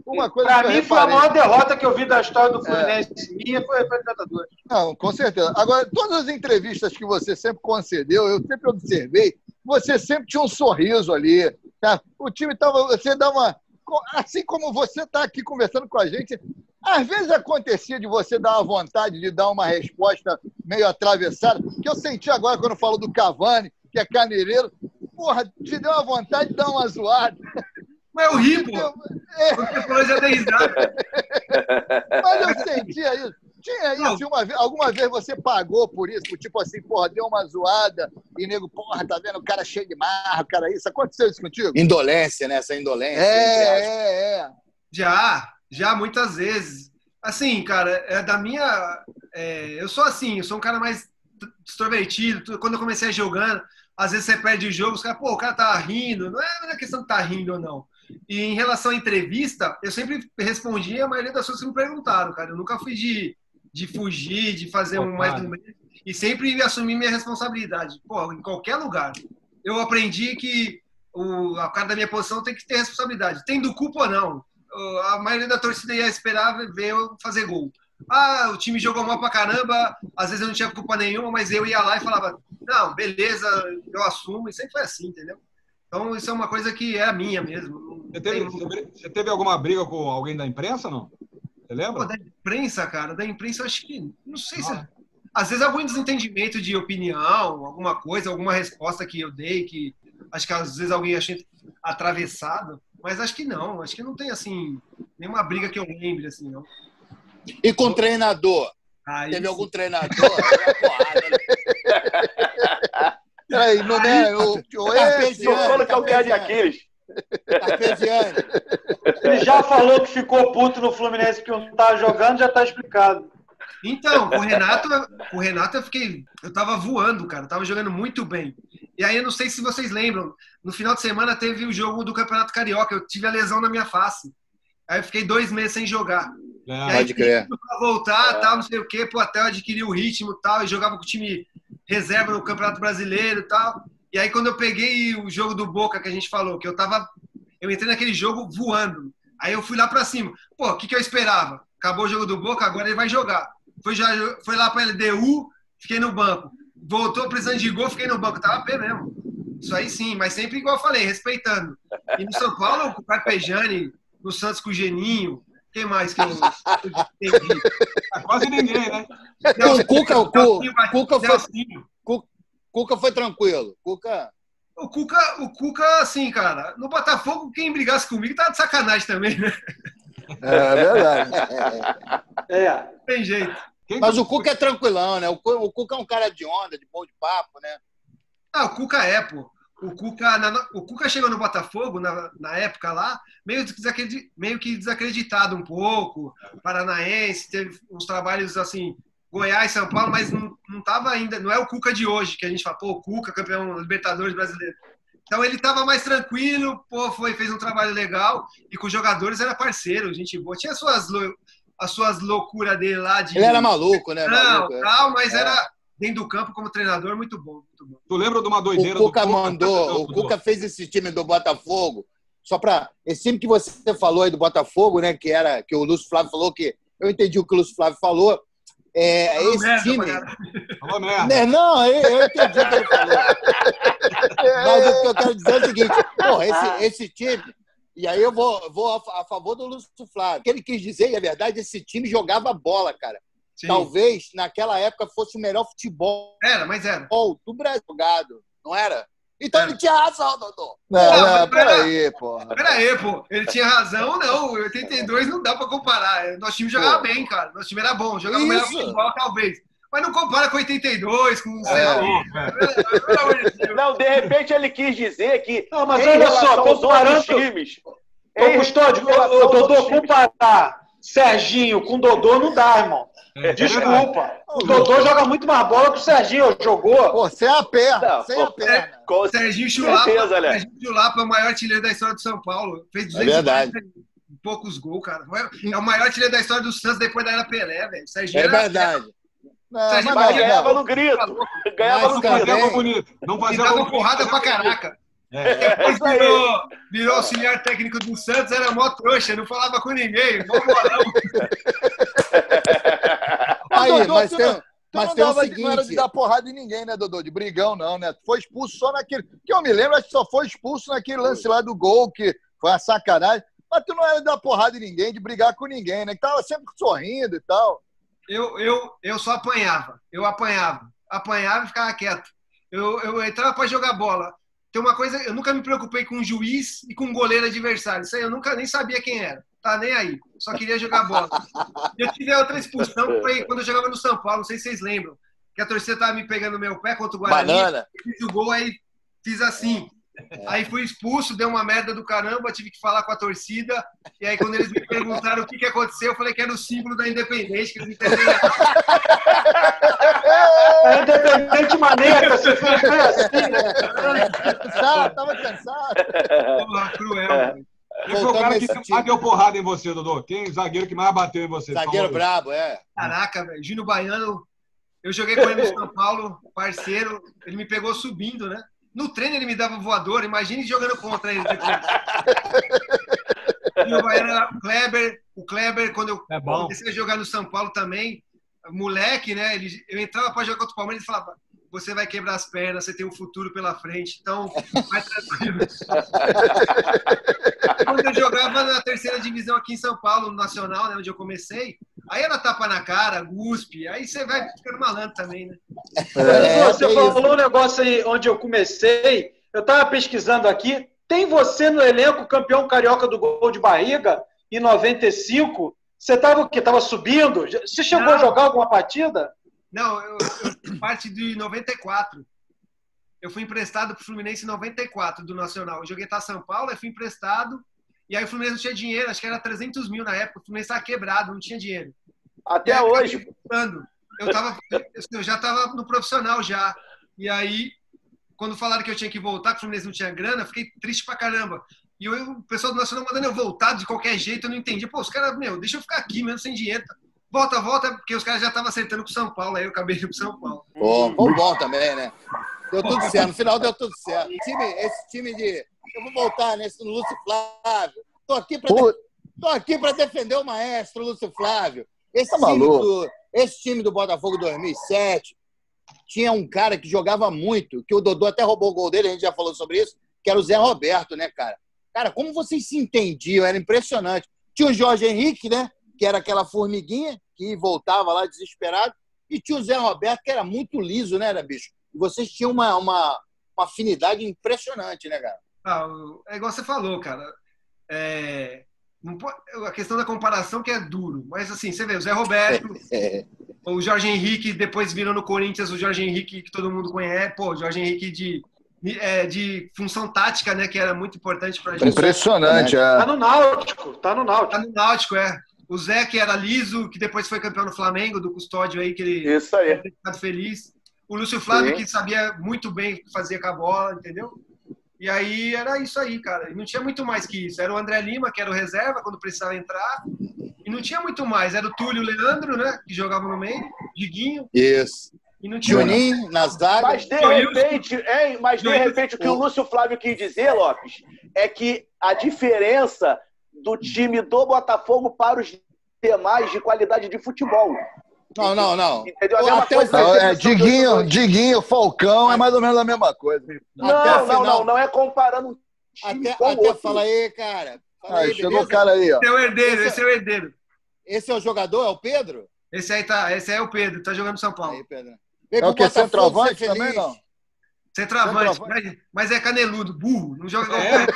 Uma coisa pra mim foi a maior derrota que eu vi da história do Fluminense. É. Minha foi a Libertadores. Não, com certeza. Agora, todas as entrevistas que você sempre concedeu, eu sempre observei, você sempre tinha um sorriso ali. Tá? O time estava. Você dá uma. Assim como você está aqui conversando com a gente, Às vezes acontecia de você dar uma vontade de dar uma resposta meio atravessada, que eu senti agora quando falo do Cavani, que é caneireiro. Porra, te deu uma vontade de dar uma zoada. Mas eu ri, pô. É. Porque já dei risada. Mas eu sentia isso. Tinha isso, uma vez, alguma vez você pagou por isso? Tipo assim, porra, deu uma zoada e nego, porra, tá vendo o cara cheio de marra, o cara isso. Aconteceu isso contigo? Indolência, né? Essa indolência. É, é, é. Já, já muitas vezes. Assim, cara, é da minha. É, eu sou assim, eu sou um cara mais extrovertido. Quando eu comecei jogando, às vezes você perde o jogo, os caras, pô, o cara tá rindo. Não é, não é questão de tá rindo ou não. E em relação à entrevista, eu sempre respondi a maioria das pessoas que me perguntaram, cara. Eu nunca fui de de fugir, de fazer um mais do mesmo, e sempre assumir minha responsabilidade. Pô, em qualquer lugar. Eu aprendi que o, a cara da minha posição tem que ter responsabilidade. Tendo culpa ou não. A maioria da torcida ia esperar ver eu fazer gol. Ah, o time jogou mal pra caramba, às vezes eu não tinha culpa nenhuma, mas eu ia lá e falava, não, beleza, eu assumo, e sempre foi assim, entendeu? Então isso é uma coisa que é a minha mesmo. Você teve, você teve alguma briga com alguém da imprensa, não? Você lembra? Pô, da imprensa, cara, da imprensa eu acho que. Não sei se. Às vezes algum desentendimento de opinião, alguma coisa, alguma resposta que eu dei, que acho que às vezes alguém achei atravessado, mas acho que não, acho que não tem assim, nenhuma briga que eu lembre, assim, não. E com treinador? Aí Teve sim. algum treinador? Peraí, não é? O, o, esse, o, calcanhar de Aquiles. Ele já falou que ficou puto no Fluminense porque não tá jogando, já tá explicado. Então, o Renato, o Renato eu fiquei. Eu tava voando, cara. Eu tava jogando muito bem. E aí eu não sei se vocês lembram. No final de semana teve o jogo do Campeonato Carioca. Eu tive a lesão na minha face. Aí eu fiquei dois meses sem jogar. É, pode crer. Pra voltar, é. tal, não sei o quê, pô, até eu adquirir o ritmo e tal, e jogava com o time reserva no Campeonato Brasileiro e tal. E aí, quando eu peguei o jogo do Boca que a gente falou, que eu tava. Eu entrei naquele jogo voando. Aí eu fui lá para cima. Pô, o que, que eu esperava? Acabou o jogo do Boca, agora ele vai jogar. Foi, já, foi lá para LDU, fiquei no banco. Voltou precisando de gol, fiquei no banco. Tava pé mesmo. Isso aí sim, mas sempre igual eu falei, respeitando. E no São Paulo, com o Carpejani, no Santos com o Geninho. Quem mais que eu entendi? Quase ninguém, né? o Cuca, o Cuca, foi, Cuca foi tranquilo. Cuca. O Cuca, o Cuca, assim, cara, no Botafogo, quem brigasse comigo tá de sacanagem também, né? É, é verdade. é. Tem jeito. Mas o Cuca é tranquilão, né? O Cuca é um cara de onda, de bom de papo, né? Ah, o Cuca é, pô. O Cuca, na, o Cuca chegou no Botafogo, na, na época lá, meio, meio que desacreditado um pouco, paranaense, teve uns trabalhos, assim, Goiás, São Paulo, mas não, não tava ainda, não é o Cuca de hoje, que a gente fala, pô, o Cuca, campeão Libertadores brasileiro. Então ele estava mais tranquilo, pô, foi, fez um trabalho legal e com os jogadores era parceiro, gente boa. Tinha as suas, as suas loucuras dele lá de. Ele era maluco, né? Não, maluco, é. tal, mas é. era dentro do campo como treinador, muito bom, muito bom. Tu lembra de uma doideira o Cuca do mandou, O Cuca fez esse time do Botafogo, só para. Esse time que você falou aí do Botafogo, né? Que era que o Lúcio Flávio falou que. Eu entendi o que o Lúcio Flávio falou é, Falou esse merda, time. Falou merda. Não, eu, eu entendi o que ele falou. Mas o que eu quero dizer é o seguinte: porra, esse, esse time. E aí eu vou, vou a, a favor do Lúcio Flávio. O que ele quis dizer, e é verdade, esse time jogava bola, cara. Sim. Talvez naquela época fosse o melhor futebol. Era, mas era. Do Brasil jogado, não era? Então ele tinha razão, Dodô. Não, não, não peraí, pô. Peraí, pô. Ele tinha razão, não. 82 não dá pra comparar. Nosso time jogava pô. bem, cara. Nosso time era bom. Jogava Isso. melhor futebol, talvez. Mas não compara com 82, com sei lá. É. Não, de repente ele quis dizer que. Não, mas olha só, comparando. Times, ô, Custódio, Dodô, comparar Serginho com Dodô não dá, irmão. É, Desculpa. O Dodô joga muito mais bola que o Serginho jogou. Pô, sem a perna. sem a perna. O Serginho Chulapa, Serginho Chulapa é o maior artilheiro da história do São Paulo. Fez 240 é poucos gols, cara. É o maior artilheiro da história do Santos depois da era Pelé, velho. Serginho é verdade. Não, Serginho mas ganhava no grito. Ganhava no grito. bonito. Não fazia dava porrada pra caraca. É. Depois virou, virou auxiliar técnico do Santos, era mó trouxa, não falava com ninguém, mó bolão. Aí, mas tem, não, mas tem o seguinte... Não era de dar porrada em ninguém, né, Dodô? De brigão, não, né? Foi expulso só naquele... Que eu me lembro, acho que só foi expulso naquele lance lá do gol, que foi uma sacanagem. Mas tu não era de dar porrada em ninguém, de brigar com ninguém, né? Que tava sempre sorrindo e tal. Eu, eu, eu só apanhava. Eu apanhava. Apanhava e ficava quieto. Eu, eu entrava para jogar bola. Tem uma coisa, eu nunca me preocupei com um juiz e com um goleiro adversário. Isso aí eu nunca nem sabia quem era. Tá nem aí. Só queria jogar bola. Eu tive outra expulsão foi quando eu jogava no São Paulo, não sei se vocês lembram. Que a torcida tava me pegando no meu pé contra o Guarani. Banana. Fiz o gol, aí fiz assim. Aí fui expulso, deu uma merda do caramba, tive que falar com a torcida. E aí, quando eles me perguntaram o que, que aconteceu, eu falei que era o símbolo da Independente, que eles entenderam. É independente maneira, você foi assim, né? Cansado, tava cansado. Porra, cruel. Quem foi o cara que mais time. deu porrada em você, Dodô? Quem zagueiro que mais bateu em você? Zagueiro brabo, é. Caraca, velho. Júnior Baiano, eu joguei com ele no São Paulo, parceiro. Ele me pegou subindo, né? No treino ele me dava voador, imagine jogando contra ele depois. Júnior Baiano era o Kleber. O Kleber, quando eu É comecei a jogar no São Paulo também, moleque, né? Ele, eu entrava para jogar contra o Palmeiras e falava. Você vai quebrar as pernas, você tem um futuro pela frente, então vai tranquilo. Quando eu jogava na terceira divisão aqui em São Paulo, no Nacional, né, onde eu comecei, aí era tapa na cara, guspe, aí você vai ficando malandro também, né? É, você tem falou um negócio aí onde eu comecei. Eu estava pesquisando aqui. Tem você no elenco campeão carioca do gol de barriga em 95? Você estava o quê? Tava subindo? Você chegou Não. a jogar alguma partida? Não, eu, eu parte de 94. Eu fui emprestado para o Fluminense em 94 do Nacional. Eu joguei para São Paulo, aí fui emprestado. E aí o Fluminense não tinha dinheiro, acho que era 300 mil na época. O Fluminense estava quebrado, não tinha dinheiro. Até aí, hoje. voltando. Eu, tava, eu já estava no profissional já. E aí, quando falaram que eu tinha que voltar, que o Fluminense não tinha grana, eu fiquei triste pra caramba. E eu, o pessoal do Nacional mandando eu voltar de qualquer jeito, eu não entendi. Pô, os caras, meu, deixa eu ficar aqui mesmo sem dinheiro. Volta, volta, porque os caras já estavam acertando com o São Paulo. Aí eu acabei indo pro São Paulo. Bom, bom, bom também, né? Deu tudo certo. No final deu tudo certo. Time, esse time de. Eu vou voltar nesse no Lúcio Flávio. Tô aqui para Pô, tô aqui para defender o maestro Lúcio Flávio. Esse Tá time, maluco. do, esse time do Botafogo 2007 tinha um cara que jogava muito, que o Dodô até roubou o gol dele, a gente já falou sobre isso, que era o Zé Roberto, né, cara? Cara, como vocês se entendiam, era impressionante. Tinha o Jorge Henrique, né, que era aquela formiguinha que voltava lá desesperado, e tinha o Zé Roberto, que era muito liso, né, né bicho? E vocês tinham uma, uma, uma afinidade impressionante, né, cara? Ah, o- é igual você falou, cara. É, a questão da comparação que é duro. Mas assim, você vê, o Zé Roberto, É, o Jorge Henrique, depois virou no Corinthians o Jorge Henrique que todo mundo conhece. Pô, o Jorge Henrique de, é, de função tática, né? Que era muito importante pra gente. impressionante, Tá é. no Náutico, tá no Tá Náutico. no Náutico, é. O Zé, que era liso, que depois foi campeão no Flamengo, do Custódio aí, que ele Isso aí. ficado feliz. O Lúcio Flávio, Sim. que sabia muito bem o que fazia com a bola, entendeu? E aí era isso aí, cara. E não tinha muito mais que isso. Era o André Lima, que era o reserva quando precisava entrar. E não tinha muito mais. Era o Túlio Leandro, né? Que jogava no meio, Diguinho. Isso. E não tinha. Juninho, na zaga. Mas de repente, hein, mas de repente o que o Lúcio Flávio quis dizer, Lopes, é que a diferença do time do Botafogo para os demais de qualidade de futebol. Não, não, não. Entendeu? A mesma Até o coisa da é Diguinho, jogadores. Diguinho, Falcão, é mais ou menos a mesma coisa. Até Não, a não, final. não, não é comparando um time Até, com o até outro. fala aí, cara. Fala Aí, aí, chegou o cara aí, ó. Esse é o herdeiro, Esse- esse é o herdeiro. Esse é o jogador, é o Pedro? Esse aí tá, esse aí é o Pedro, tá jogando no São Paulo. Aí, Pedro. Vem É o que? Centroavante também, não? Centroavante, Centroavante. mas, mas é caneludo, burro, não joga igual É?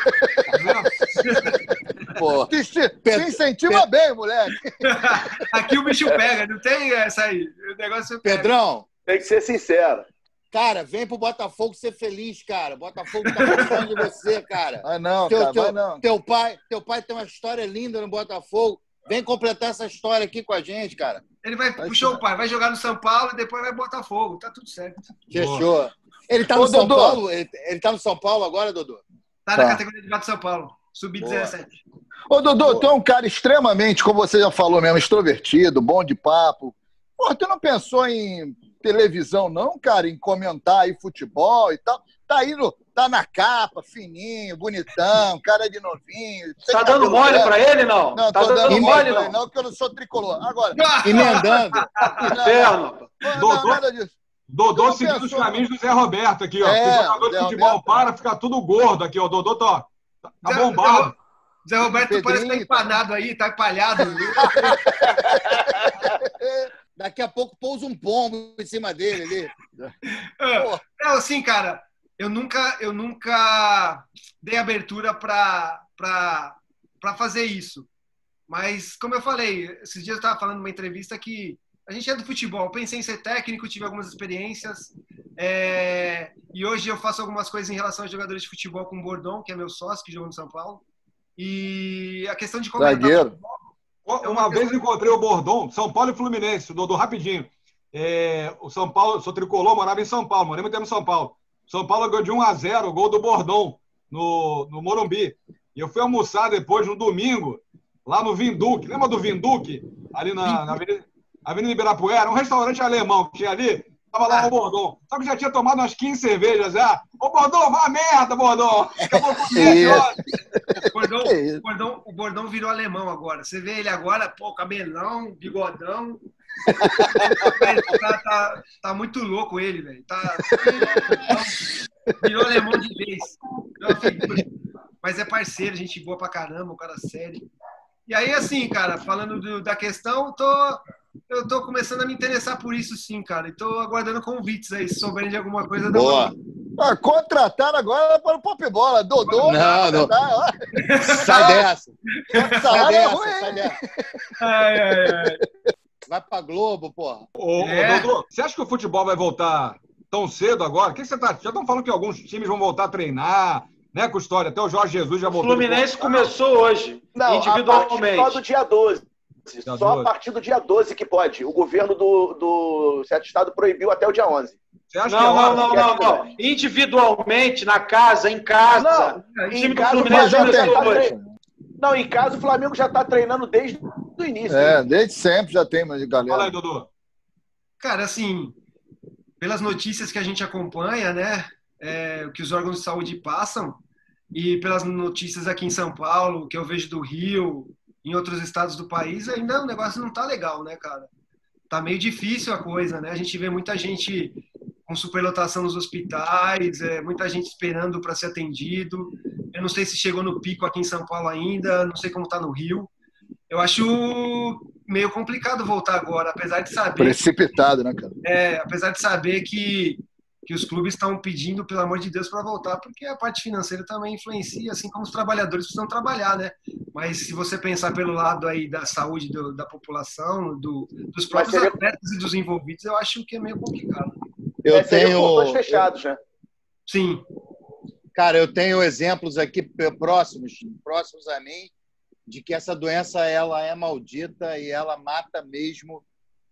Pô, Te, te, Pedro- te incentiva bem, moleque. Aqui o bicho pega, não tem essa aí. O negócio pega. Pedrão, Tem que ser sincero. cara, vem pro Botafogo ser feliz, cara. Botafogo tá gostando de você, cara. Ah, não, Teu, cara, teu, não. teu pai, teu pai tem uma história linda no Botafogo. Vem completar essa história aqui com a gente, cara. Ele vai, Vai puxou o pai, vai jogar no São Paulo e depois vai botar fogo. Tá tudo certo. Fechou. Ele tá Ô, no São Dodô. Paulo? Ele, ele tá no São Paulo agora, Dodô? Tá, Tá. na categoria de gato São Paulo. Sub-17. Ô, Dodô, tu é um cara extremamente, como você já falou mesmo, extrovertido, bom de papo. Pô, tu não pensou em televisão, não, cara? Em comentar aí futebol e tal? Tá aí no, tá na capa, fininho, bonitão, cara de novinho. sem Tá dando mole pra ele, não? Não, tá tô dando mole, não? não, que eu não sou tricolor. Agora, Emendando. Inferno. não, não, Dodô. nada disso. Dodô Não seguindo os pensou. caminhos do Zé Roberto aqui, ó. É, o jogador de futebol Roberto. para, fica tudo gordo aqui, ó. Dodô tá, tá Zé- bombado. Zé Roberto Pedrinho, parece que tá empanado aí, tá empalhado. Daqui a pouco pousa um pombo em cima dele ali. É, assim, cara, eu nunca, eu nunca dei abertura para fazer isso. Mas, como eu falei, esses dias eu estava falando numa entrevista que a gente é do futebol. Eu pensei em ser técnico, tive algumas experiências. É... E hoje eu faço algumas coisas em relação aos jogadores de futebol com o Bordon, que é meu sócio, que joga no São Paulo. E a questão de comentar. Zagueiro. É uma, uma vez eu encontrei o Bordon, São Paulo e Fluminense, o Dodô rapidinho. É, o São Paulo, sou tricolor, morava em São Paulo, morei muito tempo em São Paulo. São Paulo ganhou de 1 a 0 o gol do Bordon no, no Morumbi. E eu fui almoçar depois no domingo, lá no Vinduque. Lembra do Vinduque? Ali na, na Avenida, Avenida Ibirapuera, um restaurante alemão que tinha ali. Tava lá o Bordon. Só que já tinha tomado umas 15 cervejas já. Ô, Bordon, vá merda, Bordon. Acabou com o Bordão, o, Bordão, o Bordão virou alemão agora. Você vê ele agora, pô, cabelão, bigodão. tá, tá, tá, muito louco ele, velho. Tá, virou alemão de vez. Mas é parceiro, gente boa pra caramba, um cara sério. E aí, assim, cara, falando do, da questão, tô eu tô começando a me interessar por isso sim, cara. E tô aguardando convites aí, se souberem de alguma coisa. Boa. Ah, contratar agora para o Pop Bola. Dodô. Não, não. Sai dessa. Sai dessa, sai dessa. Ai, ai, ai. Vai pra Globo, porra. Ô, é. Dodô, você acha que o futebol vai voltar tão cedo agora? O que você tá. Já estão falando que alguns times vão voltar a treinar, né, Custódia? Até o Jorge Jesus já voltou. O Fluminense começou hoje, não, individualmente. A partir do dia 12. Dia só 12. a partir do dia 12 que pode. O governo do, do certo estado proibiu até o dia 11. Você acha não, que é não, não, não, não. Individualmente, na casa, em casa. Não, o time do Fluminense já tem. Não, em casa o Flamengo já está treinando desde o início. É, desde sempre já tem, mas galera. Fala aí, Dudu. Cara, assim, pelas notícias que a gente acompanha, né, é, que os órgãos de saúde passam, e pelas notícias aqui em São Paulo, que eu vejo do Rio, em outros estados do país, ainda o negócio não tá legal, né, cara? Tá meio difícil a coisa, né? A gente vê muita gente com superlotação nos hospitais, é, muita gente esperando para ser atendido. Eu não sei se chegou no pico aqui em São Paulo ainda, não sei como tá no Rio. Eu acho meio complicado voltar agora, apesar de saber. Precipitado, né, cara? É, apesar de saber que que os clubes estão pedindo, pelo amor de Deus, para voltar, porque a parte financeira também influencia, assim como os trabalhadores precisam trabalhar, né? Mas se você pensar pelo lado aí da saúde do, da população, do, dos próprios seria... atletas e dos envolvidos, eu acho que é meio complicado. Eu é, tenho fechados, né? Sim. Cara, eu tenho exemplos aqui próximos, próximos a mim, de que essa doença ela é maldita e ela mata mesmo,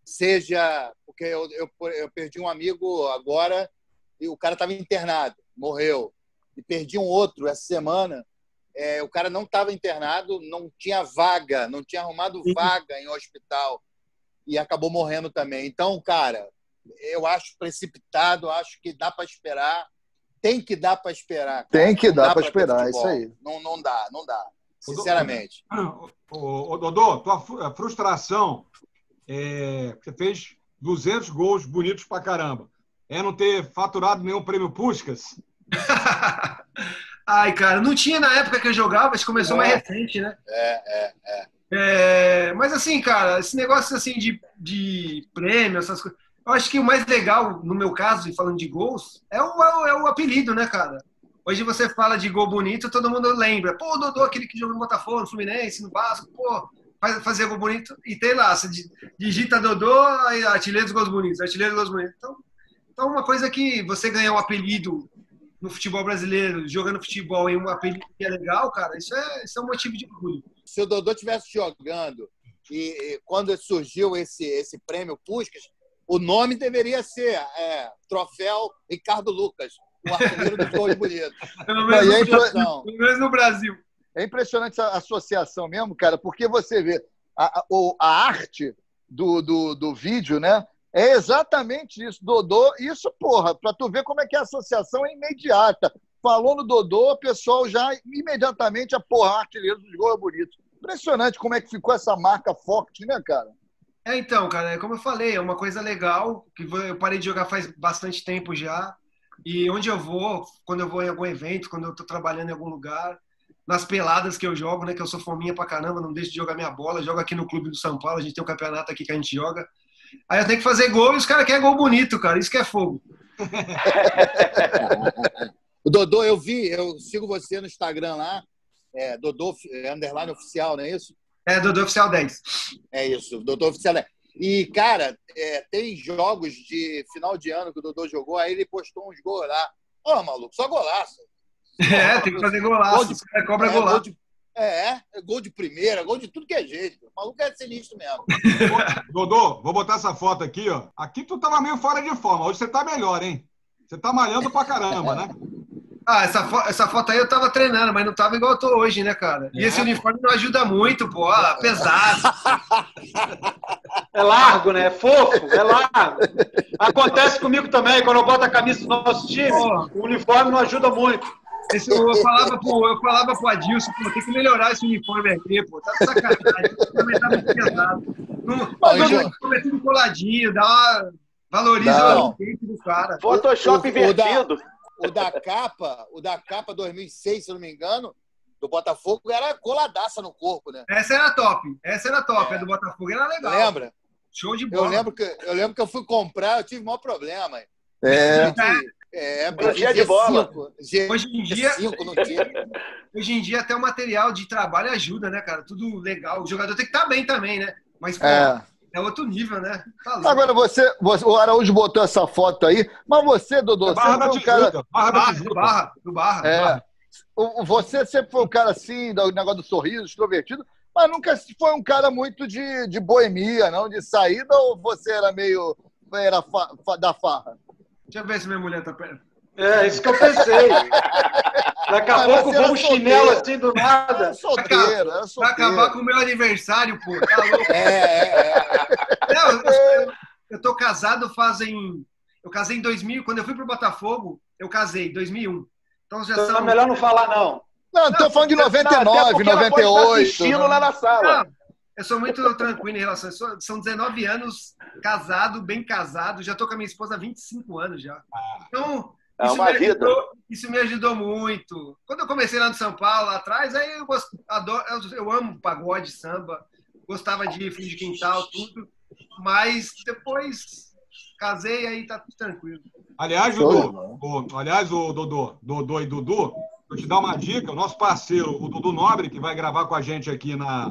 seja porque eu, eu, eu perdi um amigo agora e o cara estava internado, morreu. E perdi um outro essa semana. É, o cara não estava internado, não tinha vaga, não tinha arrumado vaga em hospital e acabou morrendo também. Então, cara, eu acho precipitado, acho que dá para esperar. Tem que dar para esperar. Cara. Tem que dar para esperar, isso aí. Não, não dá, não dá. Sinceramente. Ô, Dodô, tua frustração, é, você fez 200 gols bonitos pra caramba é não ter faturado nenhum prêmio Puskas? Ai, cara, não tinha na época que eu jogava, mas começou é. mais recente, né? É, é, é, é. Mas assim, cara, esse negócio assim de, de prêmio, essas coisas. Eu acho que o mais legal, no meu caso, e falando de gols, é o, é o, é o apelido, né, cara? Hoje você fala de gol bonito, todo mundo lembra. Pô, o Dodô, aquele que jogou no Botafogo, no Fluminense, no Vasco, pô, faz, fazer gol bonito. E tem lá, você digita Dodô, artilheiro dos gols bonitos, artilheiro dos gols bonitos. Então, então, uma coisa que você ganhar um apelido no futebol brasileiro, jogando futebol em um apelido que é legal, cara, isso é, isso é um motivo de orgulho. Se o Dodô estivesse jogando e, e, quando surgiu esse, esse prêmio Puskas, o nome deveria ser é, Troféu Ricardo Lucas, o artilheiro dos gols bonitos. Pelo menos, é Pelo menos no Brasil. É impressionante essa associação mesmo, cara, porque você vê a, a, a arte do, do, do vídeo, né? É exatamente isso, Dodô. Isso, porra, para tu ver como é que a associação é imediata. Falou no Dodô, o pessoal já imediatamente a porra, artilheiro dos gols é bonito. Impressionante como é que ficou essa marca forte, né, cara? É, então, cara, como eu falei, é uma coisa legal, que eu parei de jogar faz bastante tempo já. E onde eu vou, quando eu vou em algum evento, quando eu estou trabalhando em algum lugar, nas peladas que eu jogo, né? Que eu sou fominha pra caramba, não deixo de jogar minha bola. Jogo aqui no clube do São Paulo, a gente tem um campeonato aqui que a gente joga. Aí eu tenho que fazer gol e os caras querem gol bonito, cara. Isso que é fogo. o Dodô, eu vi, eu sigo você no Instagram lá, é, Dodô é, underline oficial, não é isso? É, Dodô Oficial 10. É isso, Dodô Oficial 10. E, cara, é, tem jogos de final de ano que o Dodô jogou, aí ele postou uns gols lá. Ô, oh, maluco, só golaço. É, tem que fazer golaço. Gol de, cobra é, golaço. Gol de, é, é, gol de primeira, gol de tudo que é jeito. O maluco é sinistro mesmo. Dodô, vou botar essa foto aqui, ó. Aqui tu tava meio fora de forma. Hoje você tá melhor, hein? Você tá malhando pra caramba, né? Ah, essa, fo essa foto aí eu tava treinando, mas não tava igual eu tô hoje, né, cara? E é. esse uniforme não ajuda muito, pô. Ah, pesado. É largo, né? É fofo, é largo. Acontece comigo também, quando eu boto a camisa do nosso time, o uniforme não ajuda muito. Esse, eu, falava pro, eu falava pro Adilson, pô, tem que melhorar esse uniforme aqui, pô. Tá de sacanagem. Também tá muito pesado. Não, mas é tudo coladinho, dá uma. Valoriza não. o ambiente do cara. Photoshop invertido. O da, o da capa, o da capa 2006, se eu não me engano, do Botafogo era coladaça no corpo, né? Essa era top. Essa era top. É. A do Botafogo era legal. Lembra? Show de bola. Eu lembro que eu, lembro que eu fui comprar, eu tive o maior problema. É. É, dia de bola. Cinco, hoje em dia, hoje em dia até o material de trabalho ajuda, né, cara? Tudo legal. O jogador tem que estar tá bem também, né? Mas pô, é. é outro nível, né? Tá Agora você, você, o Araújo botou essa foto aí, mas você, Dodô, é barra você é um cara, barra, barra, do barra, do barra, é. barra. Você sempre foi um cara assim, do negócio do sorriso, extrovertido, mas nunca foi um cara muito de, de boemia, não? De saída, ou você era meio. era fa, fa, da farra? Deixa eu ver se minha mulher tá perto. É, isso que eu pensei. Daqui a ah, pouco vou um chinelo assim do nada. Era solteiro, era solteiro. Vai acabar com o meu aniversário, pô. Tá louco? É, é, é. Não, eu, eu tô casado fazem. Eu casei em 2000. Quando eu fui pro Botafogo, eu casei em 2001. Então já então, são. É melhor não falar, não. Não, não tô falando de 99, não, 98. assistindo lá na sala. Não, eu sou muito tranquilo em relação a isso. São 19 anos casado, bem casado. Já tô com a minha esposa há 25 anos já. Então, é isso, uma me vida. Ajudou, isso me ajudou muito. Quando eu comecei lá no São Paulo, lá atrás, aí eu, gosto, adoro, eu, eu amo pagode, samba, gostava de fim de quintal, tudo. Mas depois casei, aí tá tudo tranquilo. Aliás, o, o, aliás, o Dodô, Dodô e Dudu, vou te dar uma dica. O nosso parceiro, o Dudu Nobre, que vai gravar com a gente aqui na,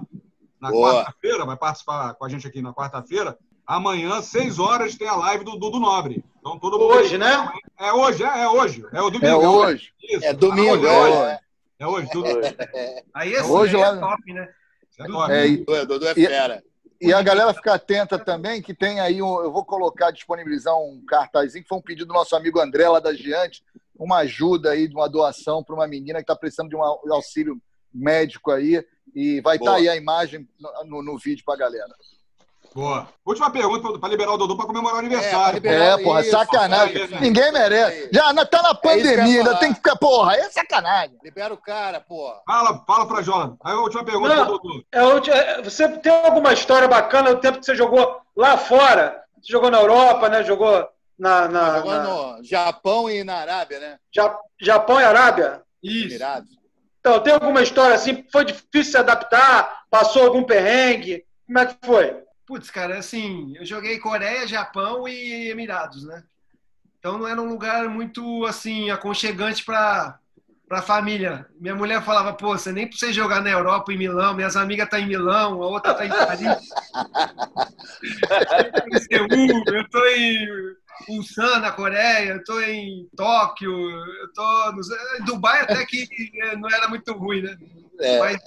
na quarta-feira, vai participar com a gente aqui na quarta-feira. Amanhã, seis horas, tem a live do Dudu Nobre. Então, todo mundo hoje, né? É hoje, é, é hoje. É o domingo. É hoje. Isso. É domingo. É hoje. É, é hoje, tudo. Aí esse hoje, é lá... top, né? É top. É, e, Dudu é fera. E, e a galera fica atenta também, que tem aí, um, eu vou colocar, disponibilizar um cartazinho, que foi um pedido do nosso amigo André, lá da Giante, uma ajuda aí, de uma doação para uma menina que está precisando de um auxílio médico aí. E vai estar tá aí a imagem no, no, no vídeo para a galera. Boa. Última pergunta para liberar o Dodô para comemorar o aniversário. É, é porra, isso, sacanagem. Aí, Ninguém merece. Já tá na é pandemia, ainda tem que ficar, porra, é sacanagem. Libera o cara, porra. Fala, fala para Jonas. Aí a última pergunta Não, Dodô. É, você tem alguma história bacana do tempo que você jogou lá fora? Você jogou na Europa, né? Jogou na. na jogou na... no Japão e na Arábia, né? Ja... Japão e Arábia? Isso. Emirados. Então, tem alguma história assim? Foi difícil se adaptar? Passou algum perrengue? Como é que foi? Putz, cara, assim, eu joguei Coreia, Japão e Emirados, né? Então não era um lugar muito, assim, aconchegante para para família. Minha mulher falava, pô, você nem precisa jogar na Europa, em Milão, minhas amigas estão tá em Milão, a outra está em Paris. eu estou em Ulsan, na Coreia, eu estou em Tóquio, eu estou em Dubai até que não era muito ruim, né? É. Mas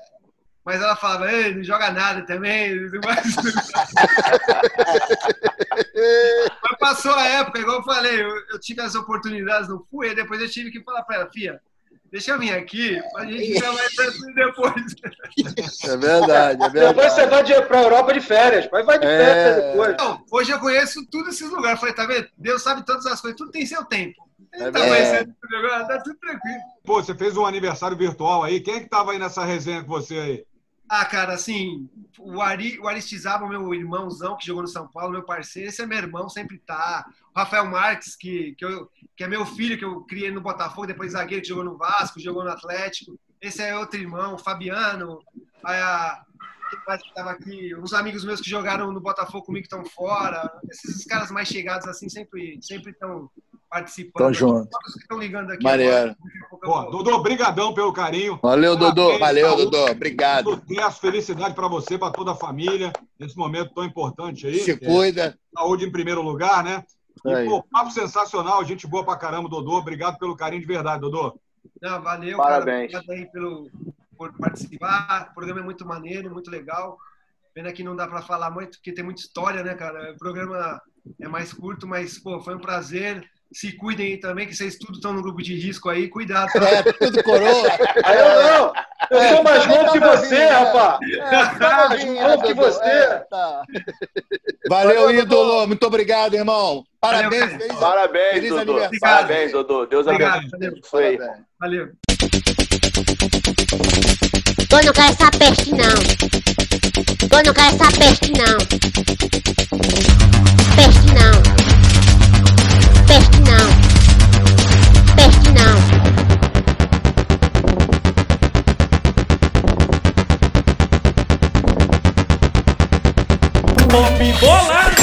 mas ela falava, Ei, não joga nada também. Mas... mas passou a época, igual eu falei, eu, eu, tive as oportunidades, não fui, e depois eu tive que falar para ela, Fia, deixa eu vir aqui, a gente ficar mais tranquilo depois. É verdade, é verdade. Depois você vai para a Europa de férias, mas vai de é... férias depois. Não, hoje eu conheço todos esses lugares. Falei, tá vendo? Deus sabe todas as coisas, tudo tem seu tempo. É tá conhecendo agora, tá tudo tranquilo. Pô, você fez um aniversário virtual aí. Quem é que tava aí nessa resenha com você aí? Ah, cara, assim, o, Ari, o Aristizaba, meu irmãozão que jogou no São Paulo, meu parceiro, esse é meu irmão, sempre tá. O Rafael Marques, que, que, eu, que é meu filho, que eu criei no Botafogo, depois zagueiro que jogou no Vasco, jogou no Atlético. esse é outro irmão, o Fabiano, a, estava aqui, uns amigos meus que jogaram no Botafogo comigo estão fora. Esses caras mais chegados assim sempre sempre estão participando. Tão junto. Todos que estão ligando aqui. Maneiro. Pô, Dodô, brigadão pelo carinho. Valeu, Dodô. Valeu, saúde, Dodô. Obrigado. Sucesso, felicidade para você, para toda a família, nesse momento tão importante aí. Se cuida. É, saúde em primeiro lugar, né? E, pô, papo sensacional, gente boa pra caramba, Dodô. Obrigado pelo carinho de verdade, Dodô. Não, valeu, Parabéns. cara. Obrigado aí pelo, por participar. O programa é muito maneiro, muito legal. Pena que não dá para falar muito, porque tem muita história, né, cara? O programa é mais curto, mas, pô, foi um prazer se cuidem aí também, que vocês tudo estão no grupo de risco aí. Cuidado. Tá? É, tudo coroa. Aí eu não. Eu sou mais novo que você, rapaz. mais novo que você. Valeu, ídolo. Muito obrigado, irmão. Parabéns. Feliz, Parabéns, feliz Dudu. Parabéns, Dudu. Deus abençoe. Foi. Valeu. Eu não quero essa peste, não. Eu não quero essa peste, não. Peste, não. Peste não. Peste não. Pop bolado.